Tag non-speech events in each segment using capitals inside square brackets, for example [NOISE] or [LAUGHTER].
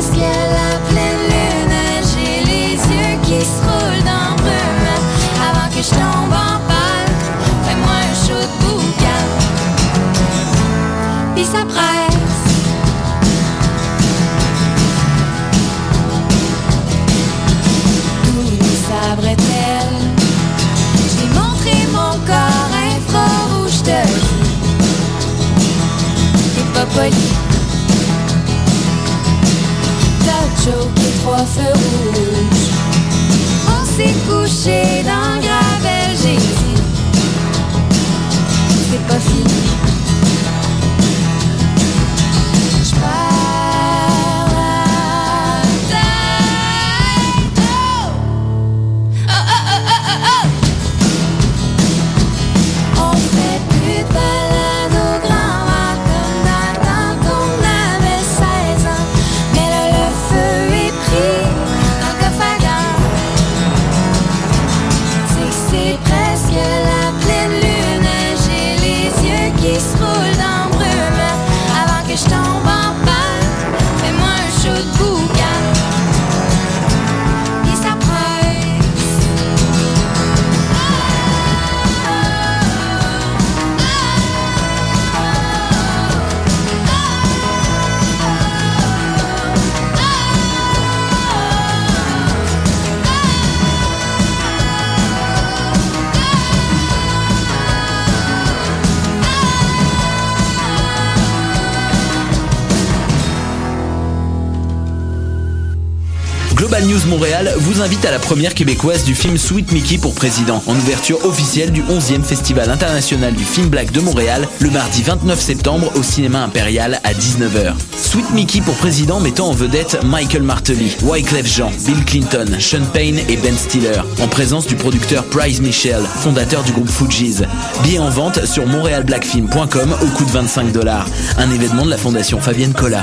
presque la choqué trois Montréal vous invite à la première québécoise du film Sweet Mickey pour président, en ouverture officielle du 11e Festival international du film black de Montréal, le mardi 29 septembre au cinéma impérial à 19h. Sweet Mickey pour président mettant en vedette Michael Martelly, Wyclef Jean, Bill Clinton, Sean Payne et Ben Stiller, en présence du producteur Price Michel, fondateur du groupe Fugees. Billets en vente sur montrealblackfilm.com au coût de 25 dollars. Un événement de la fondation Fabienne Collat.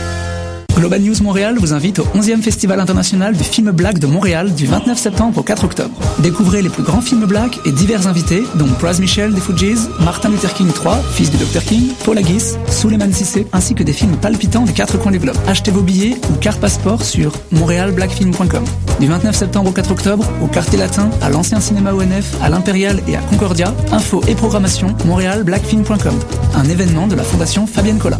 Global News Montréal vous invite au 11e Festival international du film black de Montréal du 29 septembre au 4 octobre. Découvrez les plus grands films black et divers invités, dont Praz Michel des Fugees, Martin Luther King III, fils du Dr King, Paul Haggis, Suleiman Sissé, ainsi que des films palpitants des quatre coins du globe. Achetez vos billets ou carte passeport sur montrealblackfilm.com. Du 29 septembre au 4 octobre, au Quartier Latin, à l'ancien cinéma ONF, à l'Impérial et à Concordia, info et programmation montrealblackfilm.com. Un événement de la Fondation Fabienne Collat.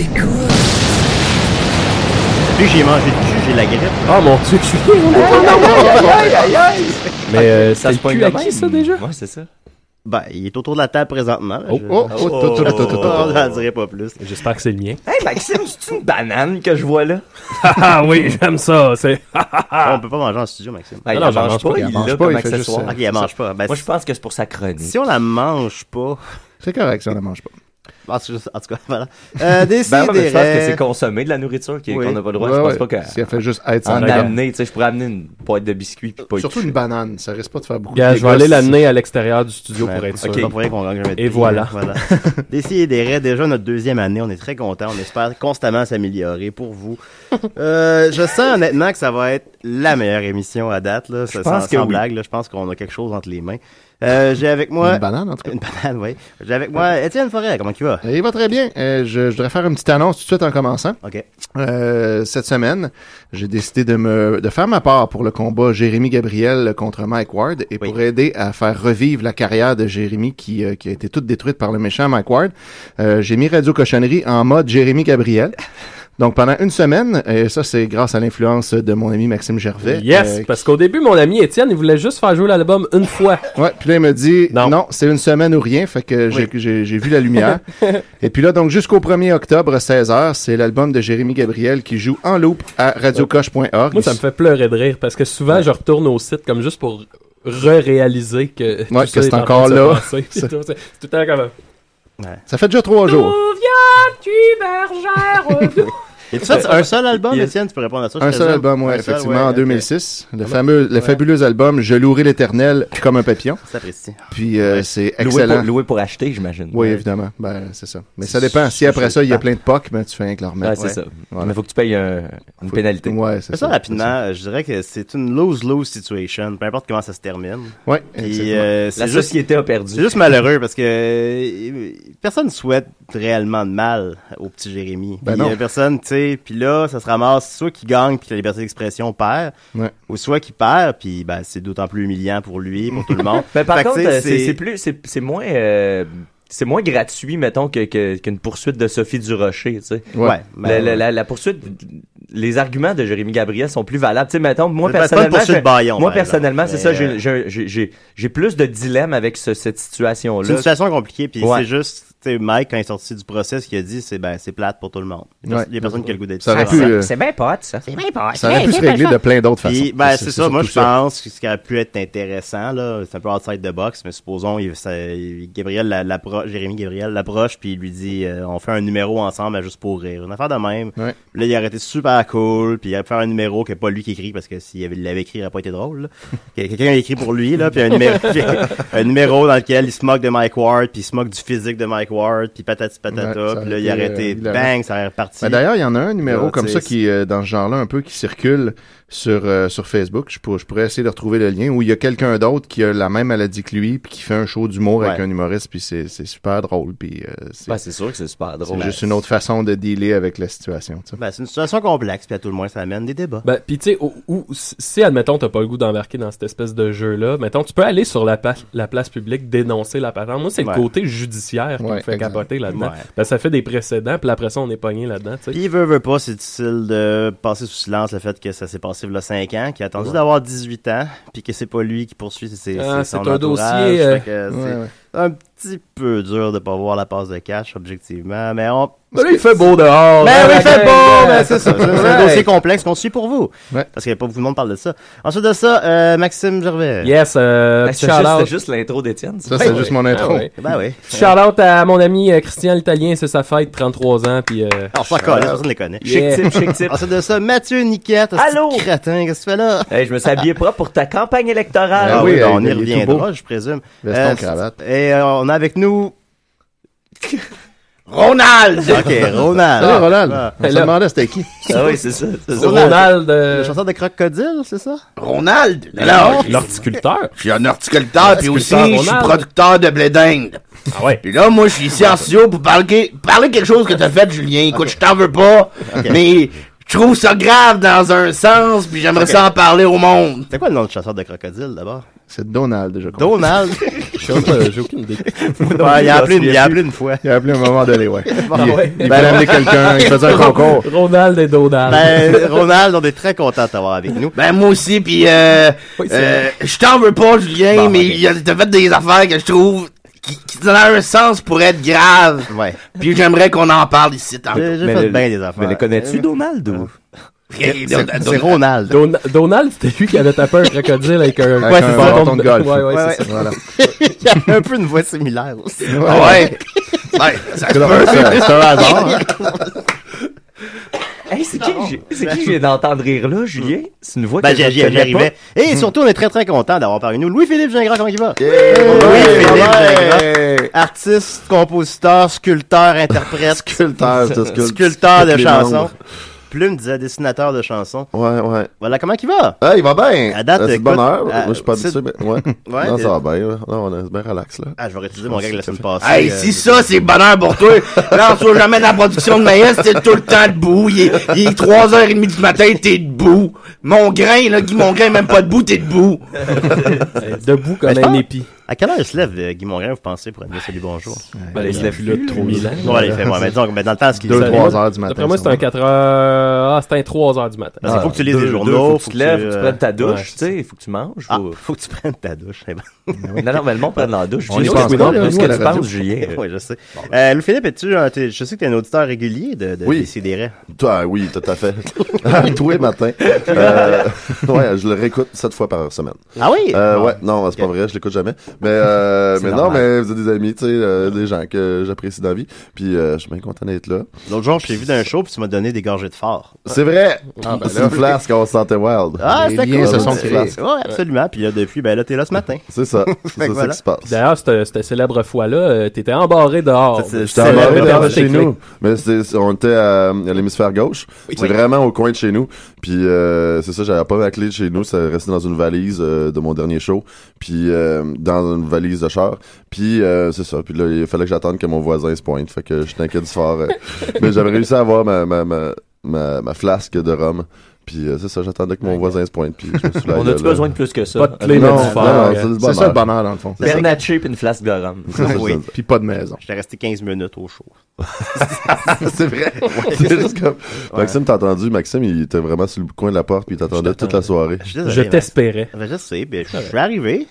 T'écoutes? Puis j'ai mangé du jus, j'ai la grippe. Oh mon dieu, je suis aïe. Mais euh, Ça se de à qui ça déjà? Ouais, c'est ça. Ben, il est autour de la table présentement. Oh, oh, oh, oh, oh, oh, oh, oh. N'en dirait pas plus. J'espère que c'est le mien. Hey Maxime, c'est une banane que je vois là? [LAUGHS] Ah oui, j'aime ça. C'est. [LAUGHS] on peut pas manger en studio, Maxime. Ben, il la mange pas, il mange l'a pas, comme il fait juste. Ok, elle mange pas. Ben, Moi, je pense que c'est pour sa chronique. Si on la mange pas. C'est correct si on la mange pas. En tout cas, en tout cas, voilà. Euh, des Ben, ouais, mais je pense que c'est consommer de la nourriture qui- Oui. qu'on n'a pas le droit. Ouais, je pense ouais. pas que. Si elle fait juste être sans En regard. amener, tu sais, je pourrais amener une boîte de biscuits puis pas y Surtout toucher. une banane, ça risque pas de faire beaucoup Gars, je vais aller l'amener à l'extérieur du studio Ouais, pour être sûr. c'est pas pour rien qu'on gagne jamais de Et prix, voilà. hein, voilà. [LAUGHS] Des des raies, déjà notre deuxième année, on est très content, on espère constamment s'améliorer pour vous. [LAUGHS] Euh, je sens honnêtement que ça va être la meilleure émission à date là, ça, pense sans, que sans oui. blague, là, je pense qu'on a quelque chose entre les mains. Euh, j'ai avec moi Une banane, en tout cas. Une banane, oui. J'ai avec moi Étienne Forêt, comment tu vas? Va? Il va très bien. Euh, je, je voudrais faire une petite annonce tout de suite en commençant. OK. Euh, cette semaine, j'ai décidé de me de faire ma part pour le combat Jérémy Gabriel contre Mike Ward et pour aider à faire revivre la carrière de Jérémy qui, euh, qui a été toute détruite par le méchant Mike Ward. euh, j'ai mis Radio Cochonnerie en mode Jérémy Gabriel. Donc pendant une semaine, et ça c'est grâce à l'influence de mon ami Maxime Gervais. Yes, euh, parce qu'au début, mon ami Étienne, il voulait juste faire jouer l'album une fois. [LAUGHS] Ouais, puis là, il me dit, non, c'est une semaine ou rien, fait que j'ai- vu la lumière. [LAUGHS] Et puis là, donc, jusqu'au 1er octobre, 16h, c'est l'album de Jérémy Gabriel qui joue en loop à radiocoche.org. Moi, ça me fait pleurer de rire parce que souvent, je retourne au site comme juste pour re-réaliser que, Ouais, que c'est est en encore là. [LAUGHS] C'est tout le temps comme... Ça fait déjà trois jours. Viens-tu, bergère? [LAUGHS] Et tu un seul album, Étienne? Tu peux répondre à ça? Un seul album, ouais, Un seul, effectivement, ouais, en ok. 2006. Le fameux, le ouais. fabuleux album Je louerai l'éternel comme un papillon. C'est apprécié. Puis euh, c'est Loué excellent. pour, loué pour acheter, j'imagine. Oui, évidemment. Ben, c'est ça. Mais ça dépend. Si après ça, il y a plein de POC, ben, tu fais rien que leur c'est ça. Mais faut que tu payes un- une pénalité. Ouais, c'est Mais ça. ça, rapidement, euh, je dirais que c'est une lose-lose situation, peu importe comment ça se termine. Ouais, Puis, euh, La juste- société a perdu. C'est juste malheureux parce que euh, personne ne souhaite réellement de mal au petit Jérémy. Ben Puis, non. euh, personne, tu sais, puis là, ça se ramasse soit qu'il gagne puis que la liberté d'expression perd, Ouais. ou soit qu'il perd puis ben c'est d'autant plus humiliant pour lui, pour tout le monde. Mais [LAUGHS] par Fait contre, euh, c'est plus, c'est moins, euh, c'est moins gratuit, mettons, que que- qu'une poursuite de Sophie Durocher, tu sais. Ouais. La, ben, la- ouais. la- la poursuite, les arguments de Jérémy Gabriel sont plus valables. Tu sais, mettons, moi C'est pas- c'est pas une personnellement, Bayon, moi personnellement, c'est ça, j'ai- euh, j'ai j'ai- j'ai j'ai plus de dilemme avec ce- cette situation-là. C'est une situation compliquée, puis Ouais. c'est juste, sais, Mike, quand il est sorti du procès, ce qu'il a dit, c'est ben, c'est plate pour tout le monde. Il y a Ouais. a personne qui a le goût d'être Ça pu, euh, C'est bien pote, ça. C'est bien pas. Ça aurait pu se régler de plein d'autres façons. Ben, C'est- ça. Moi, je pense que ce qui aurait pu être intéressant, là, c'est un peu outside the box, mais supposons, il, ça- Gabriel Jérémy Gabriel l'approche, puis il lui dit, euh, on fait un numéro ensemble, à juste pour rire. Une affaire de même. Ouais. Là, il aurait été super cool, puis il aurait pu faire un numéro que pas lui qui écrit, parce que s'il avait- il l'avait écrit, il aurait pas été drôle, [LAUGHS] Quelqu'un a écrit pour lui, là, puis un numéro, puis [LAUGHS] un numéro dans lequel il se moque de Mike Ward, puis il se moque du physique de Mike Ward, puis patati patata, Ouais, puis là, il été, été, euh, bang, ça aurait reparti. Ben, D'ailleurs, il y en a un numéro Là, comme ça qui est dans ce genre-là un peu qui circule sur euh, sur Facebook. Je pourrais, je pourrais essayer de retrouver le lien où il y a quelqu'un d'autre qui a la même maladie que lui puis qui fait un show d'humour avec un humoriste puis c'est c'est super drôle puis euh, c'est Ben, c'est sûr que c'est super c'est drôle. juste une autre façon de dealer avec la situation. tu sais. Ben, c'est une situation complexe, puis à tout le moins, ça amène des débats. Ben, pis tu sais, si, admettons, t'as pas le goût d'embarquer dans cette espèce de jeu-là, mettons, tu peux aller sur la, pa- la place publique dénoncer la patente. Moi, c'est Ouais. le côté judiciaire qui Ouais, me fait exact. capoter là-dedans. Ouais. Ben, ça fait des précédents, puis après ça, on est pogné là-dedans, tu sais. Puis, veut, veut pas, c'est difficile de passer sous silence le fait que ça s'est passé il y a 5 ans, qu'il a attendu Ouais. d'avoir 18 ans, puis que c'est pas lui qui poursuit, c'est c'est- Ah, son un entourage. dossier, euh, que ouais. Un petit peu dur de pas voir la passe de cash, objectivement, mais on... Ben là, il fait beau dehors. Ben hein, oui, faites gang, bon, euh, ben c'est ça. C'est un dossier complexe qu'on suit pour vous. Ouais. Parce que pas beaucoup de monde parle de ça. Ensuite de ça, euh, Maxime Gervais. Yes, euh, Ben, petit C'était juste, shout-out. c'était juste l'intro d'Étienne. Ça c'est juste mon intro. Ah ouais. Ben oui. Petit shout-out à mon ami euh, Christian l'Italien, c'est sa fête, 33 ans, puis euh, Alors, personne ne les connaît. Yeah. Chic type, chic type. Ensuite de ça, Mathieu Niquette. Allô? Crétin, qu'est-ce que tu fais là? Hey, je me suis habillé propre pour ta campagne électorale. Ah Ah oui, on y il reviendra, beau. je présume. Veston, Euh, cravate. Et euh, on a avec nous. [LAUGHS] Ronald! Ok, Ronald. Salut Ronald. Ah. On se là. demandait c'était qui. Ah oui, c'est ça. c'est ça. Ronald, Le euh, chanteur de Crocodile, c'est ça? Ronald! Alors, l'horticulteur. je suis un horticulteur, puis aussi, je suis producteur de blé d'Inde. Ah ouais. Puis là, moi, je suis ici en studio pour parler, parler quelque chose que t'as fait, Julien. Écoute, je t'en veux pas, mais je trouve ça grave dans un sens, puis j'aimerais ça en parler au monde. C'est quoi le nom du chasseur de Crocodile d'abord? C'est Donald je crois. Donald? [LAUGHS] Je sais pas, J'ai aucune idée. Ouais, il a appelé une, il a appelé une fois. Il a appelé un moment donné, ouais. [LAUGHS] Ah ouais. Il fallait amener quelqu'un, il faisait un concours. Ronald et Donald. Ben, Ronald, on est très content de t'avoir avec nous. Ben, moi aussi, puis euh, Oui, euh, je t'en veux pas, Julien, Bon, mais il a- fait des affaires que je trouve qui, qui ont un sens pour être graves. Ouais. Puis j'aimerais qu'on en parle ici tantôt. J'ai fait le- bien des affaires. Mais le connais-tu, Donald, ou? C'est c'est Ronald. Don- Donald, c'était lui qui avait tapé un crocodile avec un, Avec un bâton de golf. Ouais, ouais, Ouais, c'est ça. Voilà. [LAUGHS] il a un peu une voix similaire aussi. Ah ouais. ouais, ça se C'est peut. c'est un hasard. hein. [LAUGHS] Hey, c'est qui, c'est qui je viens d'entendre rire là, Julien? C'est une voix Ben, que je j'y j'y- connais j'y arrivais. pas. Et surtout, on est très très content d'avoir parmi nous Louis-Philippe Gingras, comment il va? Louis-Philippe ouais. Gingras, artiste, compositeur, sculpteur, interprète, Sculpteur, c'est sculpteur. sculpteur de Les chansons. membres. Plume disait dessinateur de chansons. Ouais, ouais. Voilà, comment il va? Ah, il va bien. À date, c'est bonheur. Moi, je suis pas c'est- habitué, mais ouais. [LAUGHS] Ouais, non, ça va bien. là. Non, on est bien relax, là. Ah, je vais réutiliser mon gag la semaine passée. Hey, euh, si ça, c'est bonheur pour toi, [LAUGHS] lance-toi jamais dans la production de maïs, t'es tout le temps debout. Il est, il est 3h30 du matin, t'es debout. Mon grain, là, Guy Mongrain, est même pas debout, t'es debout. [LAUGHS] Debout comme un épi. À quelle heure il se lève, euh, Guy Mongrain, vous pensez, pour dire salut bonjour? Ben, il se lève là trop mille ans. Ouais, il fait, ouais, mais disons, mais dans le temps, ce qu'il Deux, dit- trois heures du matin. D'après moi, c'est un 4 heures. Ah, c'est un 3 heures du matin. Parce qu'il faut que tu lises les deux, journaux, faut que tu te lèves, faut que tu euh, prennes ta ouais, douche, tu c'est sais, il faut que tu manges. Ah, Faut... faut que tu prennes ta douche. ben. Non, non, mais le monde prenne la douche. On sais, pense pas, là, à que tu penses, Julien? [LAUGHS] oui, je sais. Euh, Louis-Philippe, es-tu un- t'es- je sais que tu es un auditeur régulier de, de Oui. Décideret. Toi, oui, tout à fait. [LAUGHS] Tous les matins. Euh, [LAUGHS] ouais, je le réécoute sept fois par semaine. Ah oui? Euh, Bon. ouais, non, c'est pas vrai, je l'écoute jamais. Mais, euh, non, mais vous êtes des amis, tu sais, euh, des gens que j'apprécie dans la vie. Puis, euh, je suis bien content d'être là. L'autre jour, je t'ai vu d'un show puis tu m'as donné des gorgées de phare. C'est vrai! Ah, ben c'est une flasque, on se sentait wild. Ah, Les c'était liens cool. se sont C'est- créés. Ouais, absolument. Puis depuis, ben là, t'es là ce matin. C'est ça. [LAUGHS] C'est ça, voilà. qui se passe. D'ailleurs, cette, cette célèbre fois-là, euh, t'étais embarré dehors. C'est- c'est- J'étais c'est- embarré c'est- dehors de c'est- chez c'est- nous. Mais c'est- c'est- on était à, à l'hémisphère gauche. C'est Oui. vraiment au coin de chez nous. Puis euh, c'est ça, j'avais pas ma clé de chez nous. Ça restait dans une valise euh, de mon dernier show. Puis euh, dans une valise de char. Puis euh, c'est ça. Puis là, il fallait que j'attende que mon voisin se pointe. Fait que je t'inquiète du fort. euh. [LAUGHS] Mais j'avais réussi à avoir ma, ma, ma, ma, ma flasque de rhum. Puis euh, c'est ça, j'attendais que mon voisin se pointe. Puis je me suis [LAUGHS] là, On a-tu besoin de plus que ça? Pas de clé, Non, non, euh, c'est le C'est ça le bonheur. dans le fond. Bernatchez puis une flasque de rhum. [LAUGHS] C'est ça, Oui. Puis pas de maison. J'étais resté 15 minutes au show. [LAUGHS] c'est vrai. c'est juste comme. Maxime, t'as entendu? Maxime, il était vraiment sur le coin de la porte, puis il t'attendait toute la soirée. Je suis désolé, Je mais- t'espérais. Ben, je sais, ben, je suis arrivé.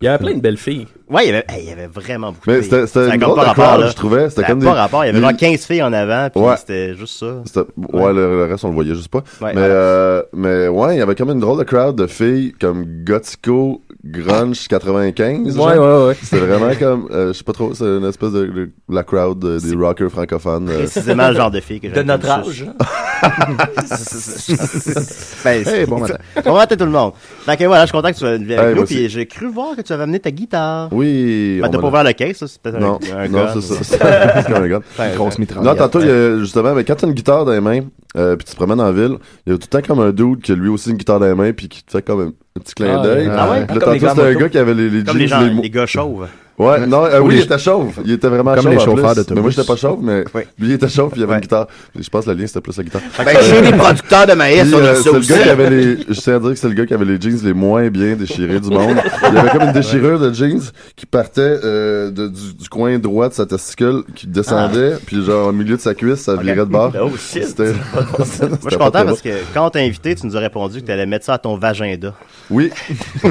Il y avait plein de belles filles. Ouais, il y avait, hey, il y avait vraiment beaucoup Mais de c'était filles. c'était une comme pas de rapport, crowd, là. je trouvais. C'était comme pas des. rapport. Il y avait genre 15 filles en avant, puis Ouais. c'était juste ça. Ouais, le, le reste, on le voyait juste pas. Ouais, mais, euh, mais ouais, il y avait comme une drôle de crowd de filles comme Gothico Grunge 95. genre. Ouais, ouais, ouais. C'était vraiment comme, euh, je sais pas trop, c'est une espèce de, de- la crowd euh, des rockers francophones. euh. Précisément le genre de filles que De j'aime. notre comme âge. ça. [LAUGHS] ben, Hey, bon matin. Bon matin tout le monde. Donc voilà, je suis content que tu sois venu avec nous, puis j'ai cru voir que tu avais amené ta guitare. Oui. Ben, t'as pas ouvert le case, ça, c'est peut-être Non, un, non, c'est ça. [LAUGHS] C'est comme un gun. Ouais, Grosse mitraillette. Non, tantôt, il y a, justement, mais quand t'as une guitare dans les mains, euh, puis tu te promènes en ville, il y a tout le temps comme un dude qui a lui aussi une guitare dans les mains, puis qui te fait comme un, petit clin Ah, d'œil. ah ouais? Puis là, Comme les tantôt, c'était un moto. gars qui avait les, les Comme jeans, les gens, les les gars chauves. Ouais, non, euh, Ou oui, les- il était chauve. Il était vraiment Comme chauve. les en chauffeurs d'autobus. Mais moi, j'étais pas chauve, mais Oui. lui, il était chauve, puis il avait Ouais. une guitare. Je pense que le lien, c'était plus la guitare. Ben, chez [LAUGHS] les producteurs de maïs, Puis, on a euh, ça le gars qui avait les, je tiens à dire que c'est le gars qui avait les jeans les moins bien déchirés du monde. Il y avait comme une déchirure de jeans qui partait euh, de, du, du coin droit de sa testicule, qui descendait, puis genre au milieu de sa cuisse, ça virait de bord. [LAUGHS] Oh shit. C'était, Moi, je suis [LAUGHS] content parce que quand on t'a invité, tu nous as répondu que tu allais mettre ça à ton vagin-da. Oui. [LAUGHS] Fait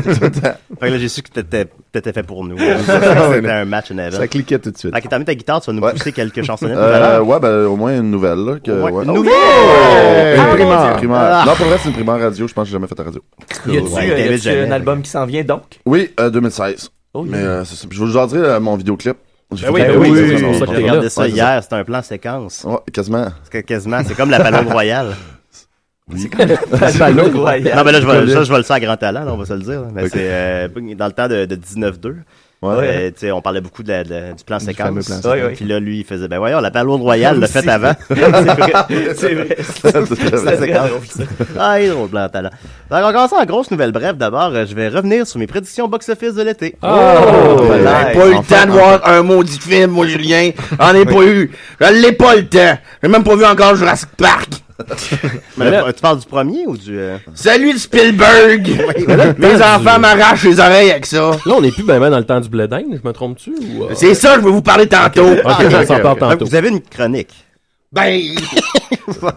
que là, j'ai su que t'étais t'étais fait pour nous. C'était [LAUGHS] un match in heaven. Ça cliquait tout de suite. Fait que t'as mis ta guitare, tu vas nous Ouais. pousser quelques chansonnettes Euh, ouais, ben, au moins une nouvelle, là. Que, Au moins ouais. une nouvelle! Une Ah, primaire. primaire. Ah. Non, pour vrai, c'est une primaire radio. Je pense que j'ai jamais fait à radio. Y a-tu Ouais, euh, un album qui s'en vient donc? Oui, euh, 2016. Oh, Mais euh, c'est ça. Puis je vous en dirai euh, mon vidéoclip. J'ai Ben oui, fait ben un oui, mon- ça que j'ai regardé ça hier, c'était un plan séquence. Ouais, quasiment. Quasiment, c'est comme la Palombe Royale. [LAUGHS] [LAUGHS] Non, mais là, je vais, ça, je vais le faire à grand talent, là, on va se le dire. là. Mais c'est euh, dans le temps de, de 19-2. Ouais. euh, tu sais, on parlait beaucoup de la- de- du plan Du séquence. fameux plan séquence. Oui, oui. Puis là, lui, il faisait, ben voyons, la Palombe Royale [LAUGHS] l'a fait avant. [LAUGHS] C'est vrai. C'est vrai. C'est. Ah, il est drôle, plan talent. Donc, on commence en grosse nouvelle bref. D'abord, euh, je vais revenir sur mes prédictions box-office de l'été. Oh! J'ai nice. pas eu le temps de voir un maudit film, moi, Julien. J'en ai pas eu. Je l'ai pas le temps. J'ai même pas vu encore Jurassic Park. Mais là, tu parles du premier ou du... euh, Salut de Spielberg. Mes enfants m'arrachent les oreilles avec ça. Là, on n'est plus ben ben dans le temps du blé d'Inde, je me trompe-tu? Ou, euh, C'est ça, je vais vous parler tantôt. On parle Donc, tantôt. vous avez une chronique. Ben, [LAUGHS]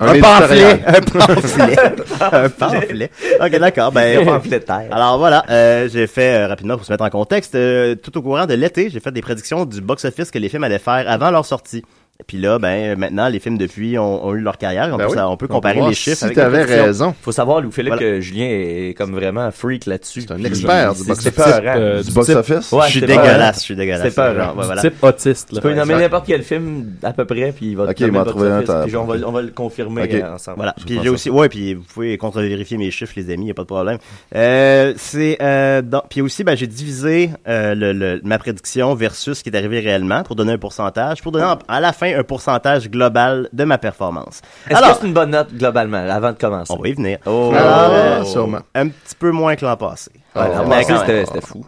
Un un pamphlet. Un pamphlet. [LAUGHS] un pamphlet. Ok, d'accord. Ben, Pamphlétaire. Alors voilà, euh, j'ai fait euh, rapidement pour se mettre en contexte. euh, tout au courant de l'été, j'ai fait des prédictions du box-office que les films allaient faire avant leur sortie. Puis là, ben maintenant, les films depuis ont, ont eu leur carrière. On, Ben peut, oui. ça- on peut On comparer peut voir les chiffres. Si t'avais prédictions. raison. Faut savoir, Louis Philippe, Voilà. que Julien est comme vraiment un freak là-dessus. C'est un expert du C'est- box C'est office. peurant. Euh, box-office? Ouais, je suis dégueulasse, je suis dégueulasse. C'est pas Genre, voilà. Type autiste, là. Tu peux nommer n'importe quel film à peu près, puis il va Ok, te nommer il trouvé un, box-office, puis on va, on va le confirmer Ok. euh, ensemble. Voilà. Puis j'ai aussi, ouais, puis vous pouvez contre-vérifier mes chiffres, les amis, y a pas de problème. Euh, c'est, euh, dans- puis aussi, ben, j'ai divisé euh, le, le- ma prédiction versus ce qui est arrivé réellement pour donner un pourcentage, pour donner à la fin un pourcentage global de ma performance. Est-ce que c'est une bonne note globalement, avant de commencer? on va y venir. Oh. Alors, euh, sûrement. un petit peu moins que l'an passé. Ouais, l'an passé, c'était fou.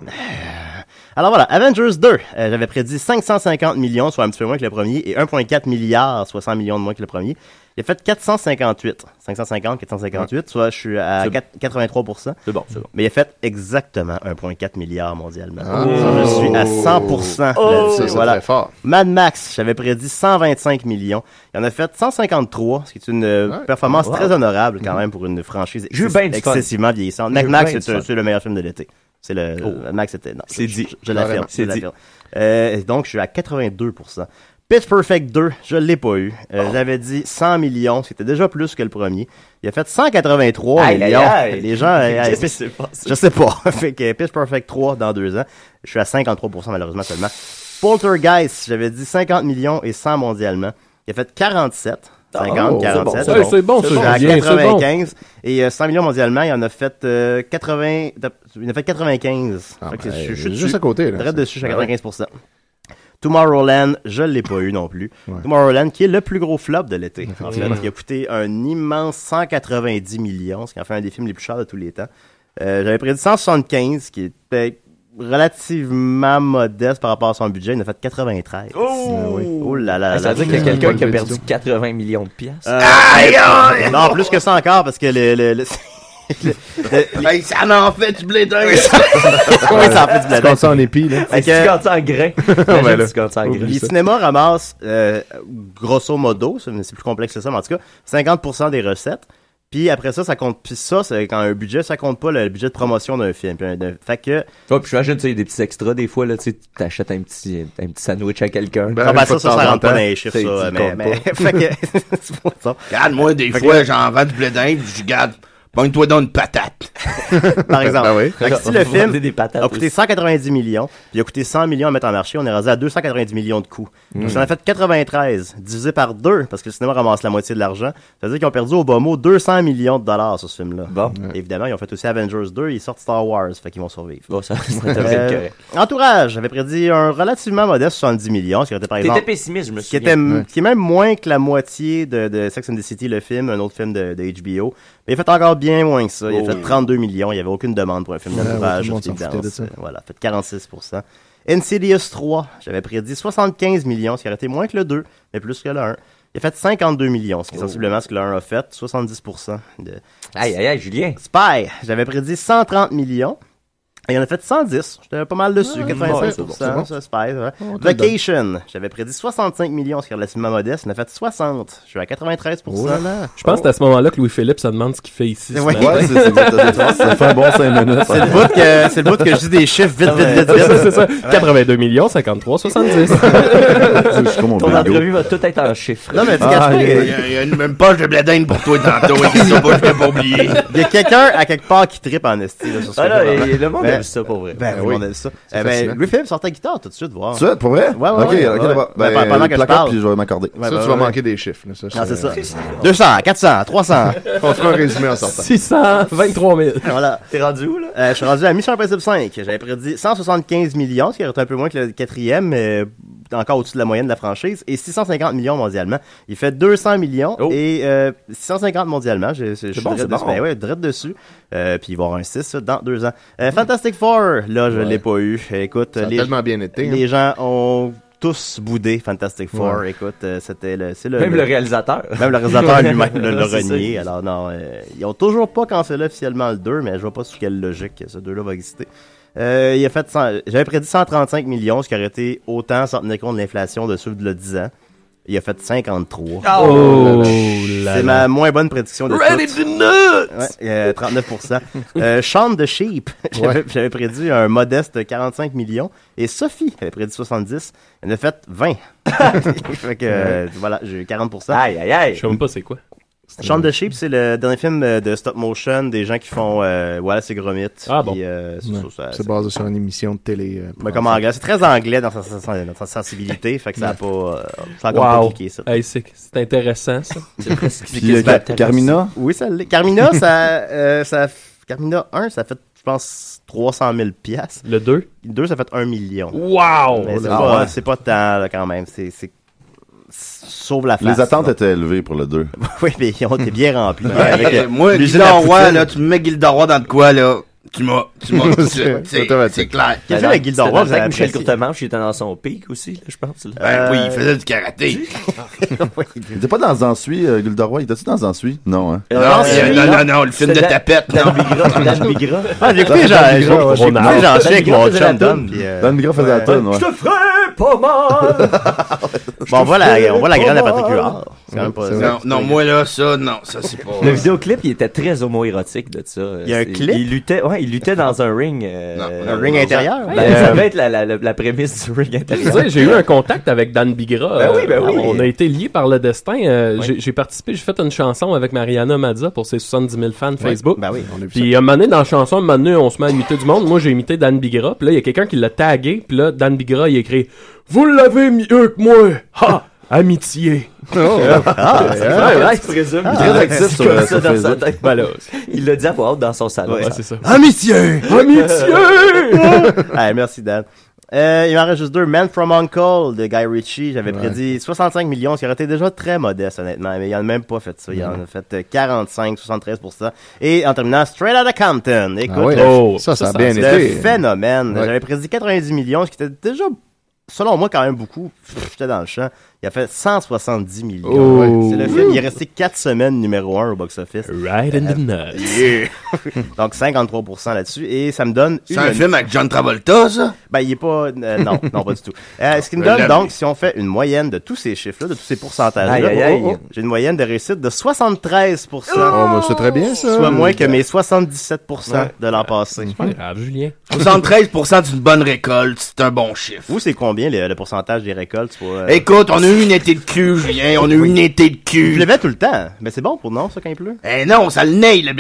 Alors voilà, Avengers 2, euh, j'avais prédit 550 millions, soit un petit peu moins que le premier, et 1,4 milliard, 60 millions de moins que le premier. Il a fait 458. 550, 458, soit je suis à C'est- 4 83%. C'est bon, c'est bon. Mais il a fait exactement 1,4 milliard mondialement. Ah. Je suis à 100% Oh. voilà. très fort. Mad Max, j'avais prédit 125 millions. Il en a fait 153, ce qui est une euh, Ouais. performance Wow. très honorable quand même pour une franchise ben excessivement vieillissante. Mad Max, ben c'est, le meilleur film de l'été. C'est le Oh. Mad Max, c'était non, C'est dit. Je, je l'affirme. C'est dit. Euh, donc, je suis à 82%. Pitch Perfect 2, je l'ai pas eu. Euh, J'avais dit 100 millions, c'était déjà plus que le premier. Il a fait 183 Aïe, aïe, millions. aïe. Les gens, [LAUGHS] euh, Qu'est-ce qui Pitch- s'est passé? je sais pas. [LAUGHS] fait que Pitch Perfect 3 dans deux ans. Je suis à 53% malheureusement seulement. Poltergeist, j'avais dit 50 millions et 100 mondialement. Il a fait 47. 50, Oh, c'est 47. bon, Ouais, c'est bon, Je à c'est bon. 95. Et euh, 100 millions mondialement, il en a fait euh, 80. Il en a fait 95. Ah, ben, je, je suis juste à côté, là. Dessus, je suis à Ben ouais. 95%. Tomorrowland, je l'ai pas eu non plus. Ouais. Tomorrowland, qui est le plus gros flop de l'été. En fait, qui a coûté un immense 190 millions, ce qui en fait un des films les plus chers de tous les temps. Euh, J'avais prédit 175, qui était relativement modeste par rapport à son budget. Il en a fait 93. Oh! Oh là là là. Ça veut dire qu'il y a quelqu'un qui a perdu 80 millions de piastres. Euh, non, plus que ça encore, parce que le- Hey, ça en fait du blé dingue. oui, ça en fait du Tu bladin. comptes ça en épis, là. Fait Si que- tu comptes ça en ben [LAUGHS] là. tu comptes ça en grains. Les cinémas ramassent, euh, grosso modo, ça, c'est plus complexe que ça, mais en tout cas, 50% des recettes. Puis après ça, ça compte. Puis ça, c'est quand un budget, ça compte pas le budget de promotion d'un film. Puis un- Fait que. Ouais, puis j'imagine, tu sais, il y a des petits extras, des fois, là, tu sais, t'achètes un petit, un petit sandwich à quelqu'un. Ben, Ah, ben, ça, ça, ça en rentre pas dans les chiffres, Tu sais, ça. tu Mais, [LAUGHS] fait que. [LAUGHS] c'est pour ça. Regarde, moi, des Fait fois, que- j'en vends du blé puis je garde, pogne-toi dans une patate. [LAUGHS] Par exemple. Ben oui. Si le film vendre des patates a coûté aussi. 190 millions, puis il a coûté 100 millions à mettre en marché, on est rendu à 290 millions de coûts. Donc, ça en a fait 93, divisé par deux, parce que le cinéma ramasse la moitié de l'argent. Ça veut dire qu'ils ont perdu au bas mot 200 millions de dollars sur ce film-là. Bon. Évidemment, ils ont fait aussi Avengers 2, ils sortent Star Wars, fait qu'ils vont survivre. Bon, ça, [LAUGHS] Euh, entourage, j'avais prédit un relativement modeste 70 millions, ce qui était par exemple pessimiste, je me qui souviens. était m- qui est même moins que la moitié de, de Sex and the City le film un autre film de, de HBO mais il fait encore bien moins que ça. Il a Oh. fait 32 millions. Il y avait aucune demande pour un film Ouais, d'entourage de ça. voilà fait 46% Insidious 3 j'avais prédit 75 millions ce qui aurait été moins que le 2 mais plus que le 1 il a fait 52 millions ce qui est sensiblement ce que le 1 a fait 70% de Aïe, aïe, aïe, Julien. Spy j'avais prédit 130 millions et il en a fait 110. J'étais pas mal dessus. Ouais, 85%, c'est bon, bon. ça, Spy, ouais. On te le Vacation. J'avais prédit 65 millions, ce qui est relativement modeste. Il en a fait 60. Je suis à 93%. Oh là là. Je pense que c'est à ce moment-là que Louis-Philippe se demande ce qu'il fait ici. Ouais. Ouais, c'est c'est- c'est- [LAUGHS] ça fait un bon 5 minutes. C'est le bout que, c'est le bout que je dis des chiffres vite, vite, vite, vite. c'est ça. 82 millions, 53, 70. [LAUGHS] Je suis comme mon Ton entrevue va tout être en chiffres. Non, mais tu Ah, il y a- y a- il y a une même poche de blé dingue pour toi tantôt, et ça, pas, je t'ai pas oublié. il y a quelqu'un à quelque part qui tripe en esti, là, sur ce Ah là, le monde aime ça pour vrai. Ben, oui, on aime ça. C'est Eh ben, fascinant. Louis Philippe sortait la guitare tout de suite, voir. Tu sais, pour vrai? Ouais, ouais, ok, ouais, ok, ouais. d'abord. Ben, Ben, pendant que je parle. puis je vais m'accorder. Ouais, Ça, ben, tu vas ouais. manquer des chiffres. là, ça, Non, c'est ça. euh, 200, 400, 300. On fera un résumé en sortant. 623 000. [LAUGHS] voilà. T'es rendu où, là? Euh, je suis rendu à Mission Impossible 5. J'avais prédit 175 millions, ce qui aurait été un peu moins que le quatrième, mais encore au-dessus de la moyenne de la franchise, et 650 millions mondialement. Il fait 200 millions Oh. et euh, 650 mondialement. Je, je, je suis bon, direct c'est dessus. bon. Ben ouais, direct dessus. Euh, puis il va y avoir un 6 ça, dans deux ans. Euh, Fantastic Four, là, je Ouais. l'ai pas eu. Écoute, Ça a les, tellement bien été. hein. les gens ont tous boudé Fantastic Four. Ouais. Écoute, euh, c'était le, c'est le, Même le réalisateur. même le réalisateur lui-même [LAUGHS] l'a renié. Alors non, euh, ils ont toujours pas cancellé officiellement le 2, mais je vois pas sous quelle logique ce 2-là va exister. Euh, il a fait 100 j'avais prédit 135 millions, ce qui aurait été autant sans tenir compte de l'inflation de ceux de le 10 ans. Il a fait 53. Oh là C'est ma moins bonne prédiction de Ready toutes. Ouais, euh, 39%. euh, Shaun the Sheep, [LAUGHS] j'avais prédit un modeste 45 millions. Et Sophie avait prédit 70. Elle en a fait 20. [LAUGHS] fait que, euh, voilà, j'ai eu 40%. Aïe, aïe, aïe. Je sais même pas c'est quoi. Shaun the Sheep, c'est le dernier film euh, de stop motion des gens qui font euh, Wallace et Gromit. Ah bon. Euh, c'est basé sur une émission de télé. euh, mais comme anglais, c'est très anglais dans sa, dans sa sensibilité, [LAUGHS] fait que ça a pas, euh, ça a Wow. compliqué ça. Hey, c'est intéressant, ça. [LAUGHS] Puis euh, Car- Carmina? Oui, ça l'est. Carmina, ça, euh, ça, Carmina 1, ça fait, je pense, 300 000 piastres. Le 2. 2, ça fait 1 million. Wow! Mais c'est Ah pas, pas tant, là, quand même. C'est, sauve la face. Les attentes étaient élevées pour le 2. [LAUGHS] oui, mais ils ont été bien remplis. Ouais, Avec, euh, moi, là, tu me mets Gilda Roy dans de quoi, là? Tu m'as, tu m'as, [LAUGHS] c'est, clair. Quel film avec le Michel? Courtemanche, il était dans son pic aussi, là, je pense. là. Ben oui, il Euh, faisait du karaté. [LAUGHS] Il était pas dans Ensui, euh, Gilderoy? Il était-tu dans Ensui? Non, hein? Non, c'est- non, non, non, le film de tapette, Dan non. Dan Bigra. Ah, j'ai écouté, Bigra mon faisait la chum Don. toune. puis, euh, Dan Bigra faisait la tonne, ouais. Je te ferai pas mal! [LAUGHS] Bon, on voit la, on voit la graine à Patrick Huard. C'est quand même pas C'est Non, non, moi, là, ça, non, ça, c'est pas... Le vidéoclip, il était très homo-érotique de ça. Il y a un clip? Il luttait, ouais, il luttait dans un ring. euh, Non, Un ring intérieur? Ben, Euh, ça devait être la, la, la, la prémisse du ring Tu intérieur. sais, j'ai eu un contact avec Dan Bigra. Ben oui, ben Euh, oui. On a été liés par le destin. Euh, Oui. j'ai- participé, j'ai fait une chanson avec Mariana Mazza pour ses 70 000 fans Facebook. Ben oui. On a vu Puis à un moment donné, dans la chanson, à un moment donné, on se met à imiter du monde. Moi, j'ai imité Dan Bigra. Puis là, il y a quelqu'un qui l'a tagué. Puis là, Dan Bigra, il a écrit « Vous l'avez mieux que moi! Ha! Amitié! ça. Oh. Ah, Ouais, ouais, tu présumes. Très actif sur, Comme euh, ça sur dans sa Facebook. tête. [LAUGHS] Ben là, Il l'a dit à voix haute dans son salon. ouais, c'est ça. Amitié! Amitié! [LAUGHS] Ah, merci Dan. Euh, il m'en reste juste deux. Man from Uncle de Guy Ritchie. J'avais Ouais. prédit 65 millions, ce qui aurait été déjà très modeste, honnêtement. Mais il en a même pas fait ça. Il en a fait euh, 45, 73%. Et en terminant, Straight Outta Compton. Écoute, Ah ouais. le, Oh, ça, ça a bien le été. phénomène. Ouais. J'avais prédit 90 millions, ce qui était déjà, selon moi, quand même beaucoup. J'étais dans le champ. Il a fait 170 millions. Oh. C'est le film. Il est resté 4 semaines numéro 1 au box-office. Right in the nuts. Yeah. [LAUGHS] Donc 53% là-dessus et ça me donne C'est une un film avec John Travolta, ça? ben, il est pas. euh, non, [LAUGHS] non, pas du tout. Euh, ce qui me donne donc, si on fait une moyenne de tous ces chiffres-là, de tous ces pourcentages-là, oh, oh, j'ai une moyenne de réussite de 73 Oh, ben, c'est très bien, ça. soit moins que mes 77 Ouais. de l'an passé. Pas grave, Julien. 73% d'une bonne récolte, c'est un bon chiffre. Vous, c'est combien le, le pourcentage des récoltes? Soit, euh, Écoute, on a eu une été de cul, Julien, on a eu une été de il cul. pleuvait tout le temps. Mais c'est bon pour non, ça, quand il pleut? Eh non, ça le naille, le.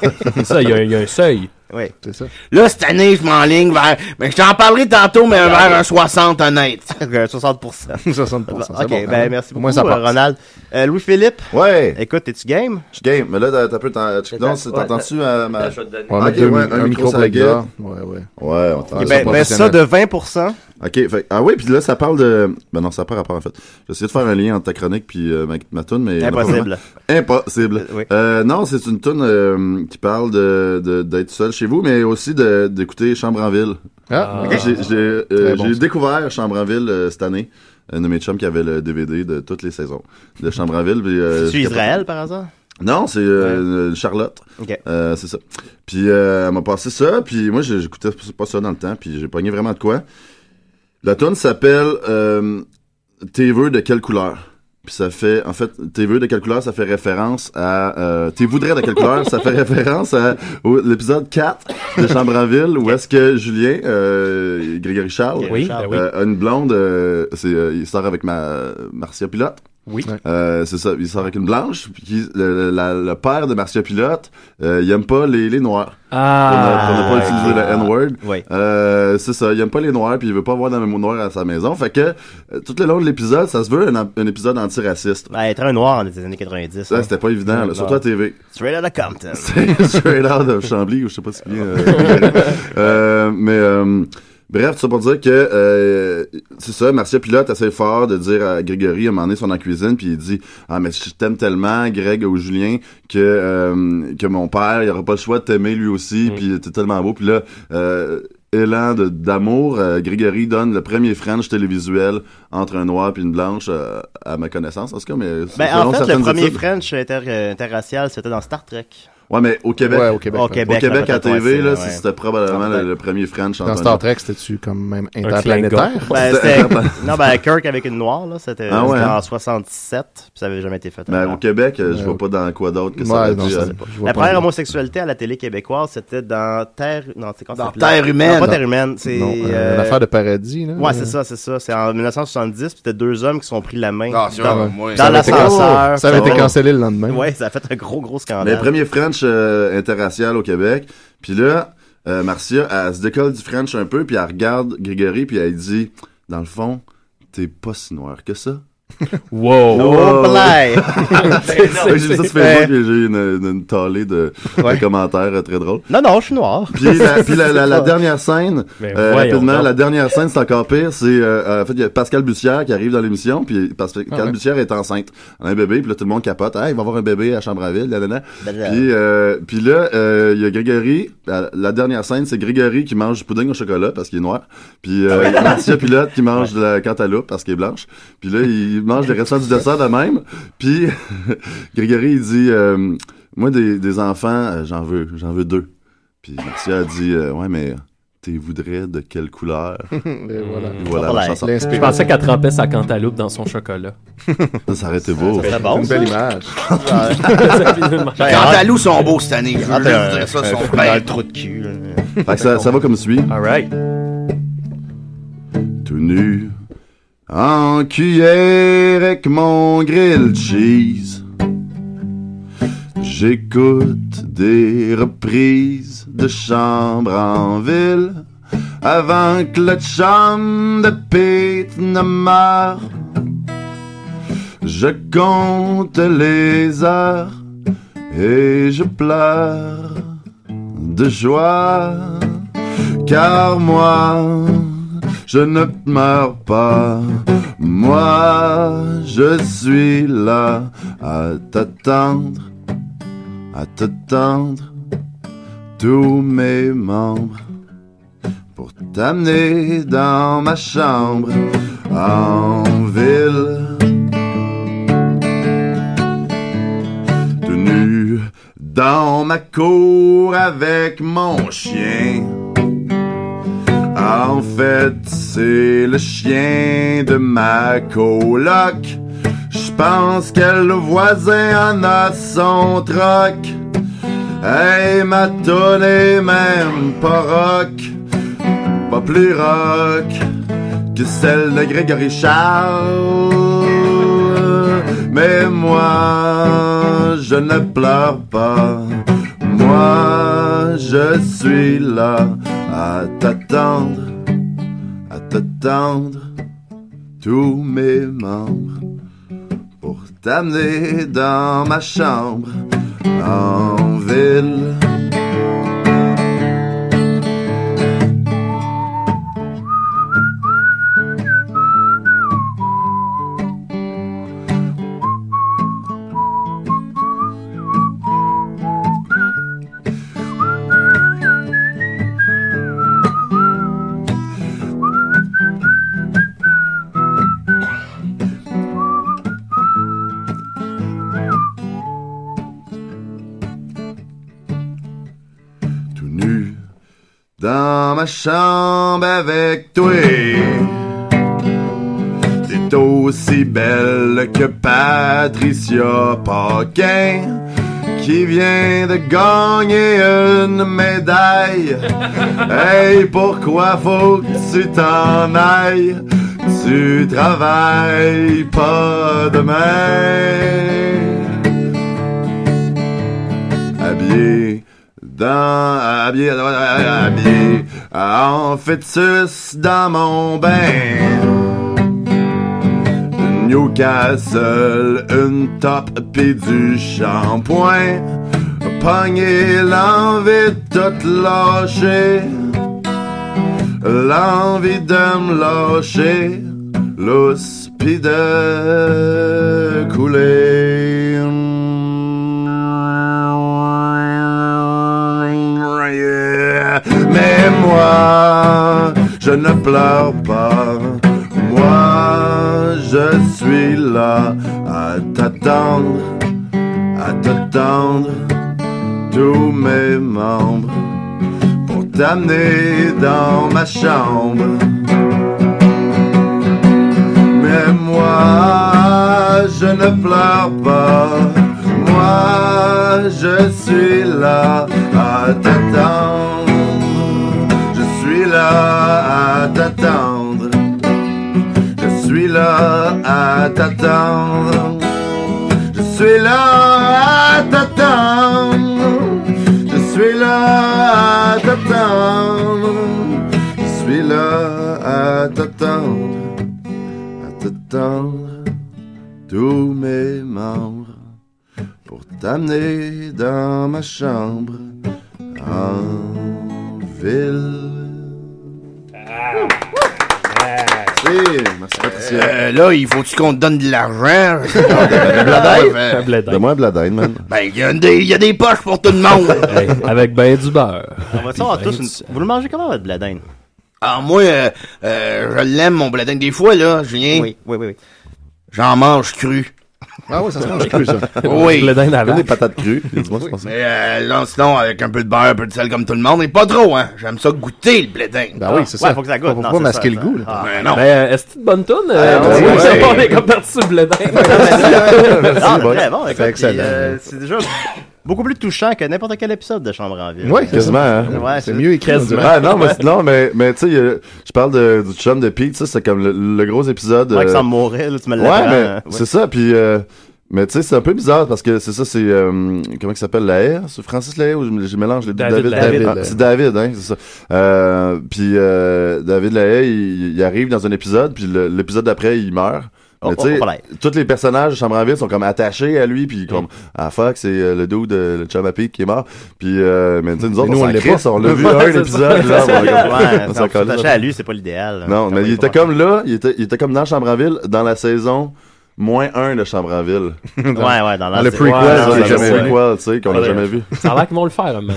[LAUGHS] C'est ça, il y, il y a un seuil. Oui. C'est ça. Là, cette année, je m'enligne vers... Mais je t'en parlerai tantôt, mais vers un 60 honnête. Euh, 60 60 Ok, c'est bon, ben hein? merci Au beaucoup, moins, ça euh. Ronald. Euh, Louis-Philippe, Ouais! écoute, es-tu game? Je game. Mais là, t'as t'as peu. T'entends-tu ma. Là, je vais te donner. On va mettre deux ouais, mi- un un micro sur pour la gueule. Ouais, ouais. Ouais, on Ah, t'entend. Eh ça, ben, ben, ça de 20%. Ok, fait, ah oui, puis là, ça parle de. Ben non, ça pas rapport en fait. J'essaie de faire un lien entre ta chronique puis euh, ma, ma tune, mais. Impossible. Impossible. Euh, oui. Euh, non, c'est une tune euh, qui parle de de- d'être seul chez vous, mais aussi de d'écouter Chambre en ville. Ah, Ok, J'ai euh, bon, découvert Chambre en ville euh, cette année. Un de mes chums qui avait le DVD de toutes les saisons de Chambre en ville. euh, C'est Israël, par hasard? Non, c'est euh, Charlotte. Euh, c'est ça. Puis euh, elle m'a passé ça, puis moi j'ai- j'écoutais pas ça dans le temps, puis j'ai pogné vraiment de quoi. La tune s'appelle euh, Tes vœux de quelle couleur? Puis ça fait, en fait, tes vœux de quelle couleur, ça fait référence à... Euh, tes voudrais de quelle couleur, ça fait [LAUGHS] référence à l'épisode 4 de Chambre en ville, où est-ce que Julien, euh, Grégory Charles, Oui, ben oui. euh, a une blonde, euh, c'est, euh, il sort avec ma Marcia Pilote. Oui. Euh, c'est ça, il sort avec une blanche, puis le, la- le père de Marcia Pilote, euh, il aime pas les, les noirs. Ah! Pour ne, pour ne pas utiliser le N-word. Oui. Euh, c'est ça, il aime pas les noirs, puis il veut pas avoir d'un mot noir à sa maison. Fait que, euh, tout le long de l'épisode, ça se veut un, un épisode antiraciste. Ben, être un noir dans les années 90. Ça, hein. c'était pas évident, là, surtout à TV. Straight out of Compton. [LAUGHS] Straight out of Chambly, ou je sais pas ce qu'il y a. euh, [LAUGHS] euh, mais euh, bref, tout ça pour dire que euh, c'est ça, Marcia Pilote essaie fort de dire à Grégory, à un moment donné, sont en cuisine, puis il dit « Ah, mais je t'aime tellement, Greg ou Julien, que euh, que mon père, il aura pas le choix de t'aimer lui aussi, puis t'es tellement beau. » Puis là... Euh, élan d'amour, euh, Grégory donne le premier French télévisuel entre un noir et une blanche euh, à ma connaissance, en tout cas, mais Ben, en fait, le premier French inter- euh, interracial, c'était dans Star Trek. Ouais, mais au Québec. Ouais, au Québec. Au. Québec. Au Québec, là, à TV, ouais, là, ouais. c'était probablement le, le premier French Dans Star Trek, c'était-tu comme même interplanétaire? Ben, [LAUGHS] c'était, [LAUGHS] non, ben, Kirk avec une noire, là, c'était, Ah ouais, hein? en 67, puis ça avait jamais été fait. Mais avant. au Québec, je Ouais. vois pas dans quoi d'autre que ça non, dû, ça, euh, vois La première homosexualité à la télé québécoise, c'était dans Terre, non, c'est quand Dans? Terre humaine. Non, pas Terre humaine, c'est, Non, euh, euh, l'affaire de paradis, là. Ouais, c'est ça, c'est ça. C'est en 1970, puis c'était deux hommes qui se sont pris la main. Ah, c'est dans, l'ascenseur. Ça avait été Oh. cancellé le lendemain. Ouais, ça a fait un gros, gros Mais scandale. le premier French euh, interracial au Québec. Puis là, euh, Marcia, elle se décolle du French un peu, puis elle regarde Grégory, puis elle dit, dans le fond, t'es pas si noir que ça. Wow! Oh, j'ai vu ça sur Facebook et j'ai eu une, une, une taillée de, de commentaires euh, très drôles. Non, non, je suis noir. Puis la, [LAUGHS] puis la, la, la dernière scène, euh, rapidement, la dernière scène, c'est encore pire. C'est euh, en fait, il y a Pascal Bussière qui arrive dans l'émission, puis Pascal Ah ouais. Bussière est enceinte. Elle a un bébé, puis là, tout le monde capote. Ah, il va avoir un bébé à Chambre-à-Ville, là, là, là. Blablabla. Puis, euh, puis là, euh, il y a Grégory. La, la dernière scène, c'est Grégory qui mange du pudding au chocolat parce qu'il est noir. Puis Ah euh, [LAUGHS] Marcia Pilote qui mange de la cantaloupe parce qu'elle est blanche. Puis là, il mange les restants du dessert de même. Puis [LAUGHS] Grégory, il dit, euh, moi, des, des enfants, euh, j'en veux, j'en veux deux. Puis Marcia a dit, euh, ouais, mais t'es voudrais de quelle couleur? [LAUGHS] Et voilà. Et voilà la chanson. Je pensais qu'elle trempait sa cantaloupe dans son chocolat. Ça, ça aurait été beau. Serait bon, Une ça. belle image. [LAUGHS] Cantalou sont beaux cette année. Je veux Ah, ça, sont beaux. trou de cul. là. Fait que ça, ça va comme suit. Alright. tout nu, en cuillère avec mon grilled cheese. J'écoute des reprises de chambre en ville avant que le chum de Pete ne. Je compte les heures et je pleure de joie car moi je ne meurs pas. Moi, je suis là à t'attendre, à t'attendre, tous mes membres, pour t'amener dans ma chambre en ville. Tout nu dans ma cour avec mon chien. En fait, c'est le chien de ma coloc. Je pense que le voisin en a son troc. Hey, ma tonne est même pas rock, pas plus rock que celle de Grégory Charles. Mais moi, je ne pleure pas. Moi, je suis là à t'attendre, à t'attendre, tous mes membres, pour t'amener dans ma chambre en ville. Ma chambre avec toi. T'es aussi belle que Patricia Paquin qui vient de gagner une médaille. Hey, pourquoi faut que tu t'en ailles? Tu travailles pas demain habillé dans habillé habillé en fœtus dans mon bain. Newcastle une top pis du shampoing. Pogner l'envie de tout l'envie de me lâcher. L'os pis de couler je ne pleure pas. Moi, je suis là à t'attendre, à t'attendre, tous mes membres, pour t'amener dans ma chambre. Mais moi, je ne pleure pas. Moi, je suis là à t'attendre. À t'attendre. Je suis là à t'attendre. Je suis là à t'attendre. Je suis là à t'attendre. Je suis là à t'attendre. À t'attendre. tous mes membres pour t'amener dans ma chambre en ville. Merci, merci Patricia. Euh, là, il faut-tu qu'on te donne de l'argent? [LAUGHS] Donne-moi un Bladaine, man. Ben, il y, a des- il y a des poches pour tout le monde. Hey, avec ben du beurre. On va savoir tous une- Vous le mangez comment, votre bladin? Ah, moi, euh, euh, je l'aime, mon bladin. Des fois, là, Julien, Oui, oui, oui, oui. j'en mange cru. Ah oui, ça se mange cru, ça. [LAUGHS] Oui. Bladaine à Comme la des patates crues. Dis-moi, c'est ça. Mais euh, non, sinon, avec un peu de beurre, un peu de sel comme tout le monde, mais pas trop, hein. J'aime ça goûter, le bladin. Ben oui, c'est Ouais, ça. faut que ça goûte. Faut Non, pas c'est masquer ça, le ça. goût, là. Ah. Ben non. Ben, euh, est-ce que c'est une bonne toune? Euh, Ah, on- oui, oui. est comme parti sur le bledin. Non, boy. très bon, C'est excellent. euh, C'est déjà beaucoup plus touchant que n'importe quel épisode de Chambre en ville. Oui, c'est Quasiment, hein. Ouais, C'est mieux écrit. Ah non, mais, non, mais, mais tu sais, euh, je parle de, du chum de Pete, ça, c'est comme le, le gros épisode. Ouais, que euh, ça me mourait, là, tu me Ouais, mais hein. c'est ça, puis euh, mais tu sais, c'est un peu bizarre parce que c'est ça, c'est euh, comment il s'appelle la R, c'est Francis Lahaye ou je, je mélange les deux? David David. Ah, c'est David, hein, c'est ça. Euh, puis euh, David Lahaye, il, il arrive dans un épisode, puis le- l'épisode d'après, il meurt. Oh, Mais tu sais, oh, voilà. tous les personnages de Chambre en Ville sont comme attachés à lui, puis comme ah fuck, c'est euh, le dude, euh, le chum à qui est mort. Puis euh, mais tu sais, nous autres, nous, on, crisse, pas. on l'a vu [LAUGHS] un épisode, là, Ouais, s'attacher à lui, c'est pas l'idéal. Non, mais il était comme là, il était, il était comme dans Chambre en Ville dans la saison moins 1 de Chambre en Ville. [LAUGHS] Ouais, ouais, dans Dans le prequel, Ouais, jamais prequel. tu sais, qu'on n'a jamais vu. Ça a l'air qu'ils vont le faire, un moment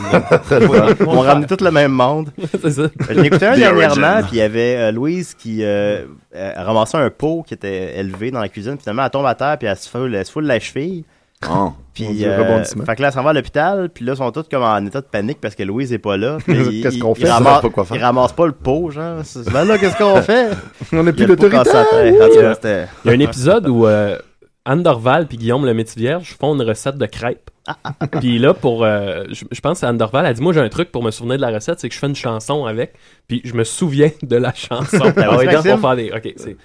donné. [LAUGHS] On ramener tout le même monde. [LAUGHS] C'est ça. Je l'ai écouté un dernièrement, puis il y avait euh, Louise qui euh, euh, ramassait un pot qui était élevé dans la cuisine. Finalement, elle tombe à terre, puis elle se foule, elle se foule la cheville. Oh. Mon [LAUGHS] Puis, euh, rebondissement. fait que là, elle s'en va à l'hôpital, puis là, ils sont tous comme en état de panique parce que Louise est pas là. [LAUGHS] Qu'est-ce qu'on fait? ramassent- Ils savent pas quoi faire. Ils ramassent pas le pot, genre. Ben là, qu'est-ce qu'on fait? [LAUGHS] On n'a Il plus à c'était- Il y a un épisode où euh, Anne Dorval puis Guillaume le métier vierge font une recette de crêpes. puis là, pour, euh, je, je pense que Anne Dorval a dit, moi j'ai un truc pour me souvenir de la recette, c'est que je fais une chanson avec, puis je me souviens de la chanson. Ah oui, Donc, Maxime? pour faire des- ok, c'est.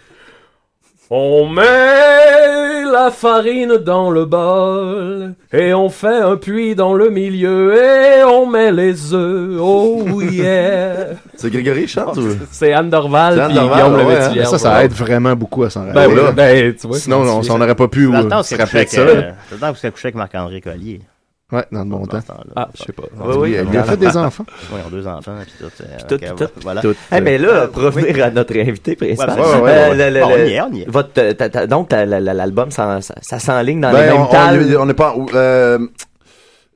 On met la farine dans le bol et on fait un puits dans le milieu et on met les œufs. Oh yeah! [LAUGHS] C'est Grégory qui chante ou? C'est Anne Dorval C'est Anne Dorval, Guillaume ouais, hein. Ça, ça aide vraiment beaucoup à s'en Ben rappeler. oui, là. ben tu vois. Sinon, on s'en aurait pas pu euh, où se rappeler de avec, ça. euh, où c'est couché avec Marc-André Collier. Ouais, dans le bon temps. Ah, je sais pas. Oui, oui. Il a fait des enfants. [LAUGHS] Oui, ils ont deux enfants, puis tout. euh, tout, ok, tout, voilà. Tout. Eh, mais là, pour revenir à notre invité principal. Ouais, ouais, ouais, euh, on y est, on y est. Votre, ta- ta- ta- donc, ta- la- la- l'album, ça, ça, ça s'enligne dans les Ben, mêmes on, on, on est pas, euh,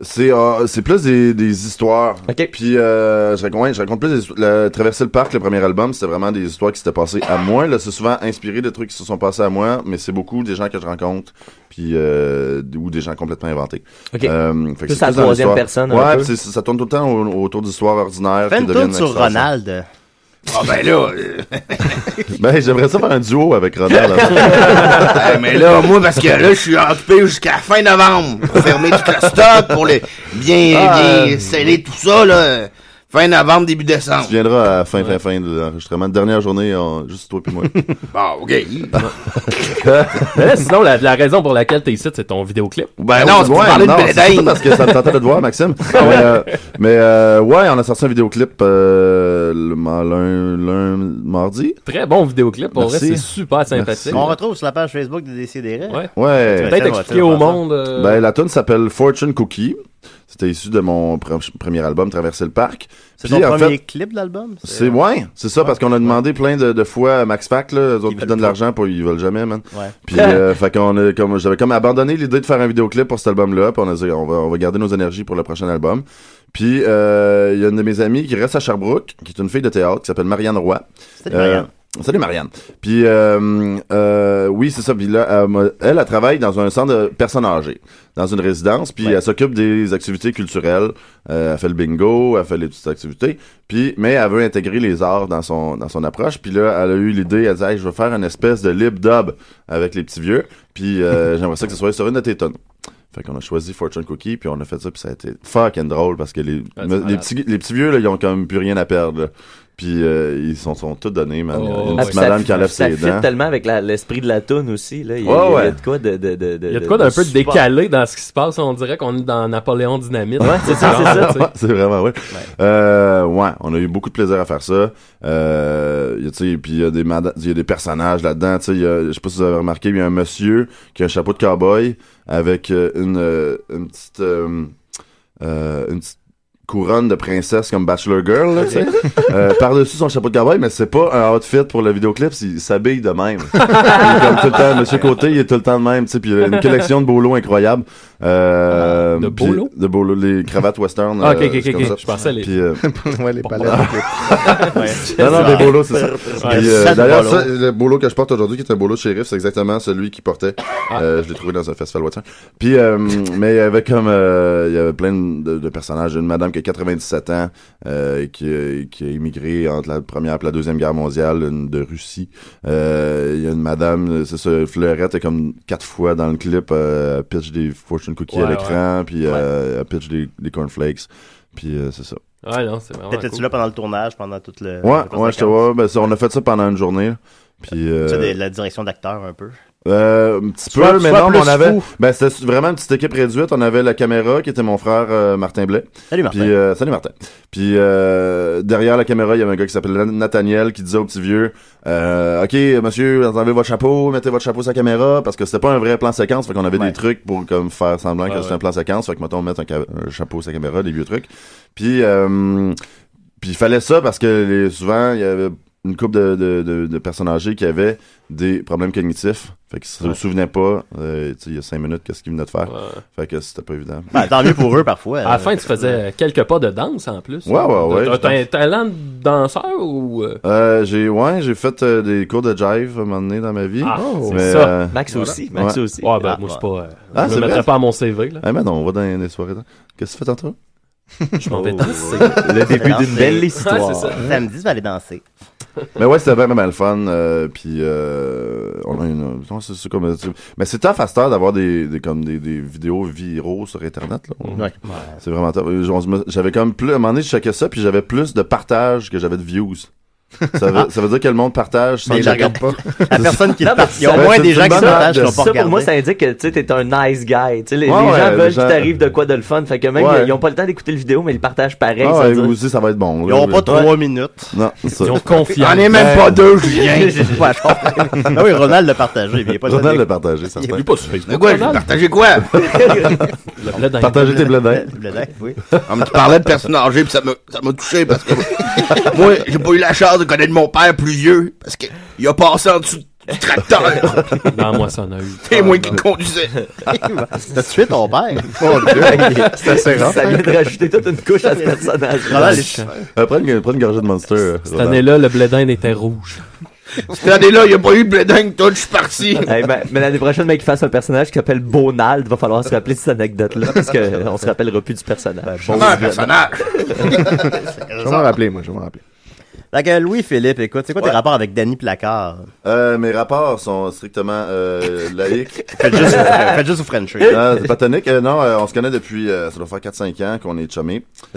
c'est, euh, c'est plus des, des histoires. Ok. Puis, euh, je raconte, ouais, je raconte plus des histoires. Le, Traverser le parc, le premier album, c'était vraiment des histoires qui s'étaient passées à moi. Là, c'est souvent inspiré de trucs qui se sont passés à moi, mais c'est beaucoup des gens que je rencontre, puis euh, ou des gens complètement inventés. Ok. Euh, fait que Plus c'est à la troisième personne, un Ouais, ça tourne tout le temps au- autour d'histoires ordinaires. Fais qui une tourne sur. Ronald. Ah, ben là. euh, [LAUGHS] Ben, j'aimerais ça faire un duo avec Ronald. [LAUGHS] eh, mais là, moi, parce que là, je suis occupé jusqu'à fin novembre pour fermer tout le stock, pour les bien, Ah, bien sceller tout ça, là. Fin novembre, début décembre. tu viendras à la fin, fin, fin de l'enregistrement. Dernière journée, on- juste toi puis moi. [LAUGHS] Bon, OK. [LAUGHS] Mais là, sinon, la, la raison pour laquelle t'es ici, c'est ton vidéoclip. Ben non, c'est pour parler de non, c'est surtout parce que ça me tentait de te voir, Maxime. [LAUGHS] mais euh, mais, euh, ouais, on a sorti un vidéoclip euh, le ma- lun- lun- mardi. Très bon vidéoclip. Pour vrai, Merci. c'est super sympathique. On retrouve sur la page Facebook de Décideret. Ouais. Ouais. Peut-être expliquer au monde. euh, Ben, la tune s'appelle Fortune Cookie. C'était issu de mon pre- premier album, Traverser le parc. C'est ton en premier fait, clip de l'album? C'est ouais, c'est ça parce qu'on a demandé plein de, de fois à Max Fac là, eux autres veulent donnent de l'argent pour ils veulent jamais man. Ouais. Puis euh, [LAUGHS] fait qu'on a comme j'avais comme abandonné l'idée de faire un vidéoclip pour cet album là, puis on a dit on va on va garder nos énergies pour le prochain album. Puis euh, il y a une de mes amies qui reste à Sherbrooke, qui est une fille de théâtre qui s'appelle Marianne Roy. Salut, Marianne. Salut Marianne. Puis euh, euh, oui, c'est ça. Puis là, elle, m'a- elle, elle travaille dans un centre de personnes âgées, dans une résidence. Puis Ouais. elle s'occupe des activités culturelles. Euh, elle fait le bingo, elle fait les petites activités. Puis mais elle veut intégrer les arts dans son dans son approche. Puis là, elle a eu l'idée. Elle dit, hey, je veux faire une espèce de lip dub avec les petits vieux. Puis euh, [LAUGHS] j'aimerais ça que ce soit sur une de tes tonnes. Fait qu'on a choisi Fortune Cookie, puis on a fait ça, puis ça a été fucking drôle parce que les, Ah, les, petits, les petits vieux, là, ils ont quand même plus rien à perdre. là. Puis euh, ils sont, sont tous donnés, man. Il y a une Ah, petite ça madame qui enlève ça ses fit dents. tellement avec l'esprit de la toune aussi. Là. Il, y a, Ouais, il y a ouais. de quoi de, de, de, Il y a de quoi d'un peu super- décalé dans ce qui se passe. On dirait qu'on est dans Napoléon Dynamite. Ouais, c'est ça, c'est ça. [LAUGHS] c'est vraiment ouais. Euh, ouais, on a eu beaucoup de plaisir à faire ça. Euh, il y a, tu sais, puis il y a des il y a des personnages là-dedans. Tu sais, il y a- je sais pas si vous avez remarqué, mais il y a un monsieur qui a un chapeau de cowboy avec euh, une une petite euh, euh, une petite couronne de princesse comme Bachelor Girl, là, tu sais. [LAUGHS] Euh, par-dessus son chapeau de cowboy, mais c'est pas un outfit pour le vidéoclip, il s'habille de même. [LAUGHS] il est comme tout le temps, Monsieur Côté, il est tout le temps de même, tu sais, puis il a une collection de bolos incroyables. Euh, De bolos? De les cravates western. Ah, ok, euh, ok, c'est ok. Je pensais les- Puis, euh, [LAUGHS] ouais, les palettes. [LAUGHS] non, non, des bolos, c'est ça. Ouais, euh, D'ailleurs, le bolo que je porte aujourd'hui, qui est un bolo de shérif, c'est exactement celui qu'il portait. Euh, je l'ai trouvé dans un festival western. Puis, euh, mais il y avait comme, euh, il y avait plein de, de personnages. Une madame qui a 97 ans, euh, qui, a- qui a immigré entre la première et la deuxième guerre mondiale, une de Russie. Euh, il y a une madame, c'est ça, Fleurette est comme quatre fois dans le clip, euh, pitch des cookies Ouais, à l'écran, puis euh, elle pitch des, des cornflakes. Puis euh, c'est ça. Ouais, non, c'est vraiment. T'étais-tu cool. là pendant le tournage, pendant toute le. Ouais, ouais, j'étais séquence? ouais, ben, ça, on a fait ça pendant une journée. Puis euh, Tu sais, la direction d'acteur un peu. Euh, un petit Soit- peu, mais non, mais on avait, fou. ben c'était vraiment une petite équipe réduite. On avait la caméra qui était mon frère euh, Martin Blais. Salut, Martin. Puis, euh, salut Martin. Puis euh, derrière la caméra, il y avait un gars qui s'appelait Nathaniel qui disait au petit vieux, euh, ok monsieur, enlevez votre chapeau, mettez votre chapeau sur la caméra parce que c'était pas un vrai plan séquence, fait qu'on avait Ouais. des trucs pour comme faire semblant Ouais, que c'était ouais. un plan séquence, fait que mettons mettre un, ca- un chapeau sur la caméra, des vieux trucs. Puis euh, puis il fallait ça parce que les- souvent il y avait une couple de, de, de, de personnes âgées qui avaient des problèmes cognitifs. Fait qu'ils se Ouais. souvenaient pas, euh, tu sais, il y a cinq minutes, qu'est-ce qu'ils venaient de faire. Fait que c'était pas évident. Ben, tant mieux pour eux parfois. À la fin, tu faisais quelques pas de danse en plus. Ouais, ouais, ouais, T'as- je un talent de danseur ou. euh, Euh, j'ai ouais, j'ai fait euh, des cours de jive à un moment donné dans ma vie. Ah, c'est Mais, ça. euh, Max voilà. aussi, Max Ouais. aussi. Ouais, ben, Ah, moi, je suis pas. euh, Ah, je le mettrais pas à mon CV, là. Ah, mais non, on va dans des soirées. Qu'est-ce que tu fais tantôt? [LAUGHS] Je m'en vais danser. Le début d'une belle Ouais, histoire. c'est ça. Samedi, tu vas aller danser. Mais ouais, c'était vraiment le fun. euh, puis euh, on a une, non, c'est, c'est comme, mais c'est tough à cette heure d'avoir des, des comme des, des vidéos viraux sur internet. Là. Ouais. C'est vraiment tough. Euh, J'avais comme plus, à un moment donné, je checkais ça, puis j'avais plus de partage que j'avais de views. Ça veut, ça veut dire que le monde partage sans Mais regardent pas. [LAUGHS] La personne qui Non, le mais part- Il y a au moins des gens qui partagent qui Ça, pour moi, ça indique que tu t'es un nice guy. Les, Ouais, les ouais, gens veulent gens- qu'il t'arrive de quoi de le fun. Fait que même, Ouais. ils ont pas le temps d'écouter le vidéo, mais ils le partagent pareil. Ah, ça aussi, ça va être bon. Ils n'auront pas trois minutes. Non, ça. Ils ont confiance. On est même pas [LAUGHS] deux, Julien. [LAUGHS] Ah oui, Ronald l'a partagé. mais Il n'y a pas le Ronald l'a de- partagé, ça Il fait. est pas sur Facebook. De quoi? Partager tes bledins. Oui. On me parlait de personnes âgées pis ça m'a, ça m'a touché parce que moi, j'ai pas eu la chance de connaître mon père plus vieux parce que il a passé en dessous du tracteur. [LAUGHS] Non, moi, ça en a eu. C'est moi qui le conduisais. T'as tué ton père. [LAUGHS] Mon Dieu. C'est assez rare. Ça vient de rajouter toute une couche à ce personnage. Est- Euh, prends, une, prends une gorgée de Monster. Cette année-là, le blé d'Inde était rouge. [LAUGHS] Cette année-là, il y a pas eu de bléding, tout, je suis parti. Hey, mais mais l'année prochaine, mec, qu'il fasse un personnage qui s'appelle Bonald, va falloir se rappeler de cette anecdote-là, parce que on se rappellera plus du personnage. C'est un personnage. Je vais m'en rappeler, moi, je vais m'en rappeler. Que Louis-Philippe, écoute, c'est quoi tes rapports avec Danny Placard? Euh, mes rapports sont strictement euh, laïques. [LAUGHS] Faites juste, faites juste vous Frencher. Non, c'est pas tonique. Euh, non, euh, on se connaît depuis, euh, ça doit faire 4-5 ans qu'on est. Parce